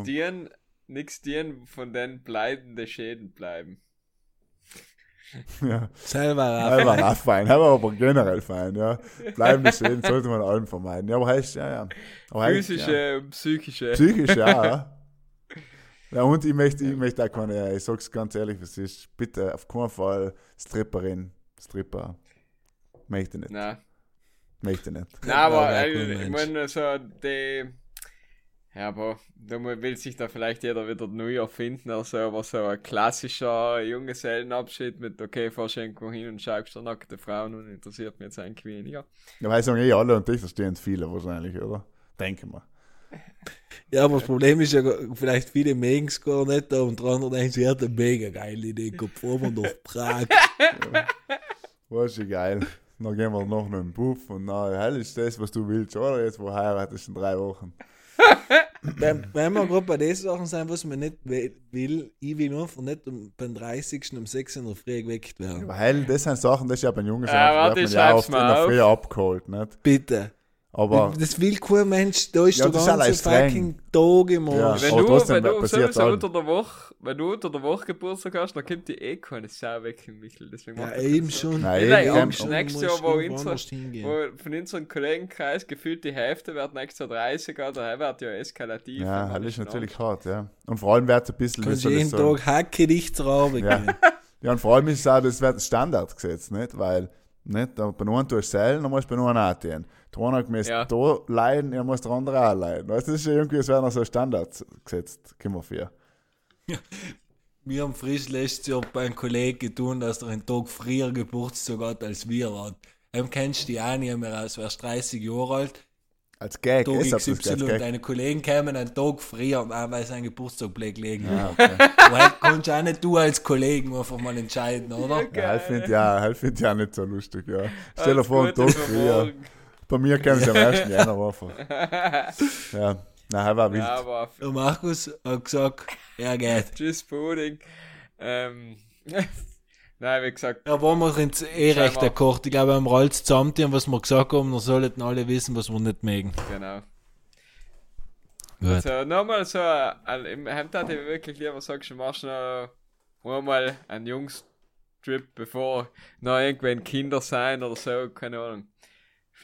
nix dienen von den bleibenden Schäden bleiben. Ja. Selber Er war auch fein, er aber generell fein, ja. Bleibende Schäden sollte man allen vermeiden. Ja, aber heißt, ja, ja. Aber heißt, Physische ja. und psychische. Psychisch, ja. [LAUGHS] ja. Ja, und ich möchte, ich möchte auch keine, ich sag's ganz ehrlich, was ist, bitte auf keinen Fall Stripperin, Stripper. Möchte nicht, Nein. möchte nicht. Nein, aber Ja, äh, ich Mensch. meine, so die. Ja, aber da will sich da vielleicht jeder wieder neu erfinden, also aber so ein klassischer Junggesellenabschied mit, okay, fahrst irgendwo hin und schaust dir nackte Frauen und interessiert mich jetzt eigentlich weniger. Ja, weil sagen eh alle und dich verstehen viele wahrscheinlich, oder? Denke mal. [LAUGHS] Ja, aber das Problem ist ja, vielleicht viele mögen es gar nicht, und der andere denkt, sie hat eine mega geile Idee, kommt vor wir nach Prag. Was ist geil. Dann gehen wir noch in den Puff und na, hell ist das, was du willst, oder? Jetzt, wo du heiratest in drei Wochen. [LAUGHS] wenn, wenn wir gerade bei den Sachen sein, was man nicht we- will, ich will einfach nicht um, beim 30. um 6 in der Früh geweckt werden. Weil das sind Sachen, das ist ja bei Jungen warte, wird ich man ja oft in der. Früh abgeholt, nicht? Bitte. Aber das will kein Mensch, da ist Ja, der das ganze fucking Tag im Ja. Arsch. Wenn du, wenn du sowieso unter der Woche, wenn du unter der Woche Geburtstag hast, dann kommt die eh keine Sau weg in Michel. Deswegen Ja, das eben so. schon. Nein, Nein, eben, am eben. nächstes Jahr, wo unser-. Wo von unserem Kollegenkreis gefühlt die Hälfte wird nächstes Jahr 30 oder er wird ja eskalativ. ja, dann ist natürlich hart, ja. Und vor allem wird es ein bisschen, Kannst jeden? Tag hacke dich zur Arbeit Ja. [LAUGHS] Ja, und vor allem ist es auch, das wird Standard gesetzt, nicht? Weil, nicht? Da- Bei einem tust du selten, dann musst du bei einem auch tun. Der eine hat Ja. da leiden, dann muss der andere auch leiden. Weißt du, das ist ja irgendwie, es noch so Standard gesetzt, kommen wir für. [LAUGHS] Wir haben frisch letztes Jahr bei einem Kollegen getan, dass er einen Tag früher Geburtstag hat als wir hat. Dann kennst du die auch nicht mehr aus, wärst 30 Jahre alt, Als Gag, Tag ist das XY als und Gag. deine Kollegen kämen einen Tag früher, auch weil sein Geburtstag Blake legen. Ja, [LAUGHS] okay. Aber kannst du auch nicht du als Kollegen einfach mal entscheiden, oder? Ja, halt finde ja, find ich auch nicht so lustig, ja. Stell dir vor, einen Tag früher. morgen. Bei mir kämen sie am 1. Januar einfach. Ja, nein, war wild. Ja, aber Der Markus hat gesagt, er geht. tschüss Pudding. Ähm, [LAUGHS] nein, wie gesagt, Ja, waren wir uns eh recht akkord. Ich glaube, wir haben alles zusammen, was wir gesagt haben, dann sollten alle wissen, was wir nicht mögen. genau. Gut. So, nochmal so, äh, im Hemd hatte ich wirklich lieber sagst, du machst noch einmal einen Jungs-Trip, bevor noch irgendwann Kinder sein oder so, keine Ahnung.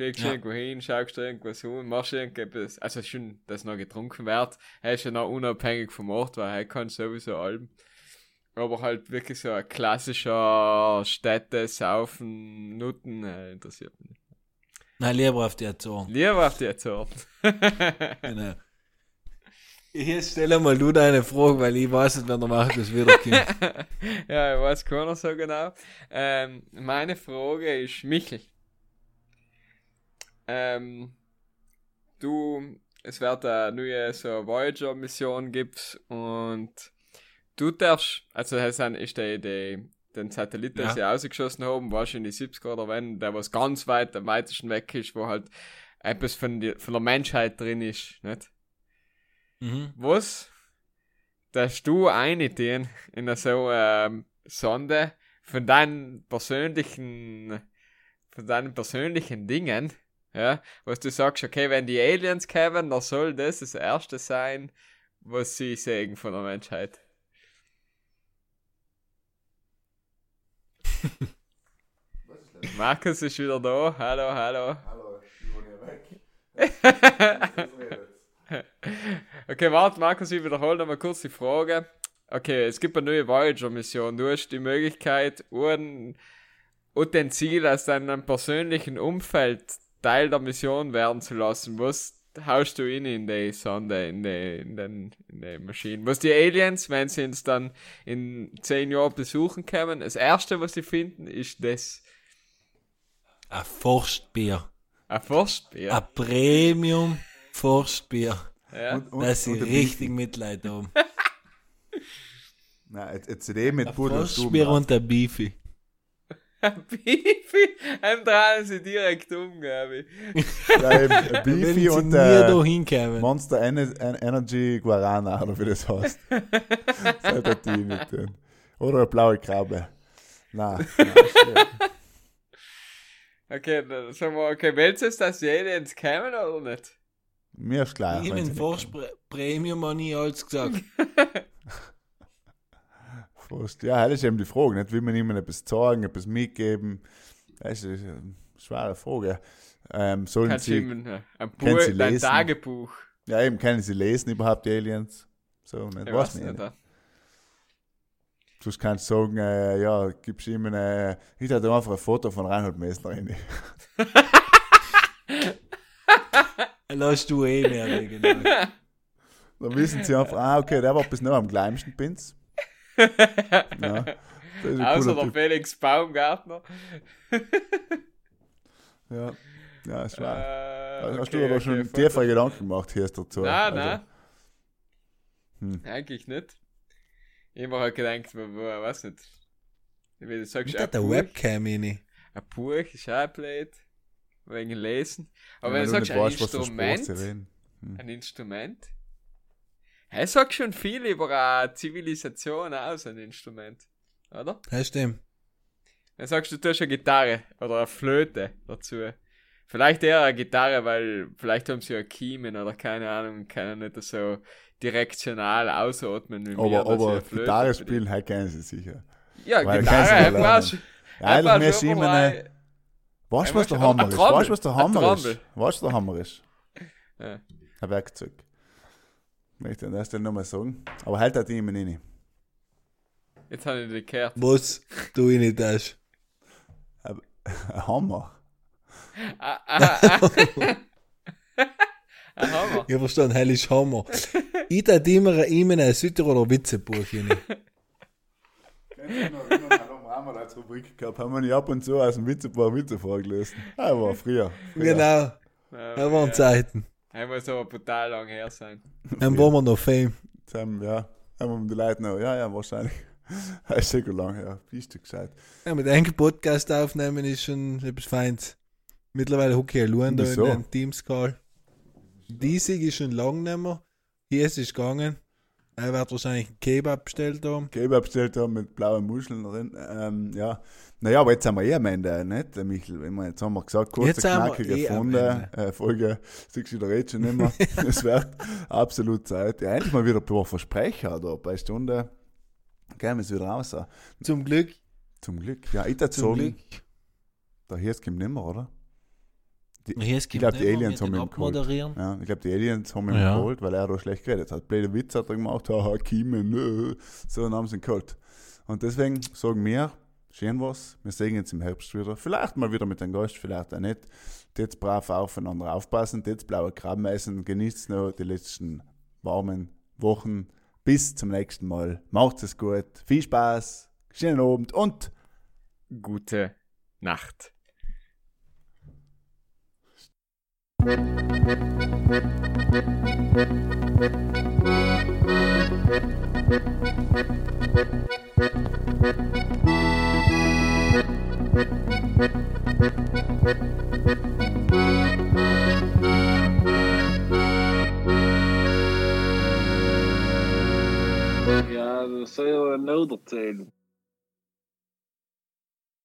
Fliegst Ja. irgendwo hin, schaust dir irgendwas an, machst irgendetwas, also schon, dass noch getrunken wird, er ist ja noch unabhängig vom Ort, weil er kann sowieso allem. Aber halt wirklich so ein klassischer Städte, Saufen, Nutten, äh, interessiert mich nicht. Nein, lieber auf die Azoren. Lieber auf die Azorten. [LAUGHS] Genau. Jetzt stell mal du deine Frage, weil ich weiß nicht, wenn der Markus wiederkommt. [LAUGHS] ja, ich weiß keiner so genau. Ähm, meine Frage ist, Michel. Ähm, du, es wird eine neue so Voyager-Mission gibt's und du darfst, also das ist der, der den Satellit, den Ja. sie ausgeschossen haben, wahrscheinlich 70er oder wenn, der was ganz weit am weitesten weg ist, wo halt etwas von, die, von der Menschheit drin ist, nicht? Mhm. Was dass du einitien in einer so ähm, Sonde von deinen persönlichen von deinen persönlichen Dingen, ja, was du sagst, okay, wenn die Aliens kämen, dann soll das das erste sein, was sie sehen von der Menschheit. [LAUGHS] Markus ist wieder da. Hallo, hallo. Hallo, ich bin hier weg. [LAUGHS] Okay, warte, Markus, ich wiederhole nochmal kurz die Frage. Okay, es gibt eine neue Voyager-Mission. Du hast die Möglichkeit, ein Utensil aus deinem persönlichen Umfeld Teil der Mission werden zu lassen. Was haust du in in die Sonde, in die, in den, in die Maschine? Was die Aliens, wenn sie uns dann in zehn Jahren besuchen kommen, das erste, was sie finden, ist das. Ein Forstbier. Ein Forstbier. Ein Premium Forstbier. ja. Und, und, Dass sie richtig Beefy. Mitleid haben. [LAUGHS] Nein, jetzt- jetzt CD mit und Forstbier und der Beefy. [LAUGHS] Beefy. Einem drehen sie direkt um, glaube ich. Ja, eben, ein Wenn Beefy sie und äh, hinkommen. Monster Ener En- Energy Guarana, oder wie das heißt. [LAUGHS] Seid ihr die mit denen. Oder eine blaue Krabbe. Nein, nein. [LAUGHS] Okay, dann sagen wir, okay, willst du es, dass jeder ins kämen oder nicht? mir ist klar. Ich bin Premium habe ich alles gesagt. Fast. Ja, das ist eben die Frage, nicht? Will man jemandem etwas sagen, etwas mitgeben? Das ist eine schwere Frage. Ähm, sollen Kannst du sie, ihm ein, ein, können Buch, sie ein lesen? Tagebuch. ja eben, können sie lesen überhaupt, die Aliens? So, nicht? Ich weiß weiß nicht. Sonst kannst du sagen, äh, ja, gibst ihm eine, ich hätte einfach ein Foto von Reinhold Messner rein. [LAUGHS] Lass du eh mehr, genau. Dann wissen sie einfach, ah, okay, der war bis noch am kleinsten Pins. Ja, [LAUGHS] das ist ein Außer der Typ. Felix Baumgartner. [LAUGHS] Ja, ja, ist wahr. Äh, Hast okay, du aber okay, schon voll. tiefere Gedanken gemacht hier dazu? Nein, Also, nein, Hm. eigentlich nicht. Ich habe halt gedacht, weiß nicht. Wie du sagst, Mit ein der Buch, Webcam rein. ein Buch ist auch blöd. Wegen Lesen. Aber wenn wenn du sagst, nicht ein weißt, was Instrument, reden. ein Instrument. Er sagt schon viel über eine Zivilisation aus, ein Instrument. Oder? Ja, stimmt. Dann sagst du, du tust eine Gitarre oder eine Flöte dazu. Vielleicht eher eine Gitarre, weil vielleicht haben sie ja Kiemen oder keine Ahnung, können nicht so direktional ausatmen wie. Aber, sie aber Gitarre spielen, halt kennen sie sicher. Ja, weil Gitarre, lernen. Ja, eigentlich mehr Schiemen. Weißt du, was der Hammer ein ist? Weißt du, was der Ein Hammer ist? Weißt du, der Hammer ist? Ein Werkzeug. Möchte ich an der Stelle nochmal sagen. Aber halt hat die immer rein. Jetzt habe ich dich gehört. Was du ich nicht das? Ein Hammer. Ah, ah, ah. [LAUGHS] Ein Hammer. Ich verstehe, hell ist Hammer. Ich da immer ein ihm ein Südtiroler Witzebuch rein. Haben wir als Rubrik gehabt, haben wir nicht ab und zu aus dem Witzebuch Witze vorgelesen. Aber früher. früher. Genau, da waren Zeiten. Er muss aber brutal lang her sein. Dann waren wir noch Fame. Haben, ja, haben wir die Leute noch, ja, ja, wahrscheinlich. [LAUGHS] Das ist sehr gut lang her. Bist du gescheit. Ja, mit einem Podcast aufnehmen ist schon etwas Feins. Mittlerweile hocke ich allein da in einem Teams-Call. Diesig ist schon lang nicht mehr. Hier ist es gegangen. Er wird wahrscheinlich einen Kebab bestellt haben. Kebab bestellt haben mit blauen Muscheln drin. Ähm, ja. Naja, aber jetzt sind wir eh am Ende, nicht, der Michel? Ich meine, jetzt haben wir gesagt, kurze, Jetzt wir knackige eh Funde. Äh, Folge, siehst du, da redet schon nicht mehr. [LAUGHS] es wird absolut Zeit. Ja, endlich mal wieder ein paar Versprecher da bei Stunde. Gehen wir es wieder raus. Zum Glück. Zum Glück. Ja, ich würde Zum sagen, Glück. der Hirsch kommt nicht mehr, oder? Ist Ich glaube, die Aliens haben ihn geholt. Ja, ich glaube, die Aliens haben ihn Ja. geholt, weil er da schlecht geredet hat. Blöde Witz hat er gemacht, [LAUGHS] haha, Kiemen, nö. So, dann haben sie ihn geholt. Und deswegen sagen wir, schön was, wir sehen uns im Herbst wieder. Vielleicht mal wieder mit einem Gast, vielleicht auch nicht. Jetzt brav aufeinander aufpassen, jetzt blaue Krabben essen, genießt noch die letzten warmen Wochen. Bis zum nächsten Mal. Macht es gut, viel Spaß, schönen Abend und Gute Nacht. Ja, dat zou je wel nodig zijn.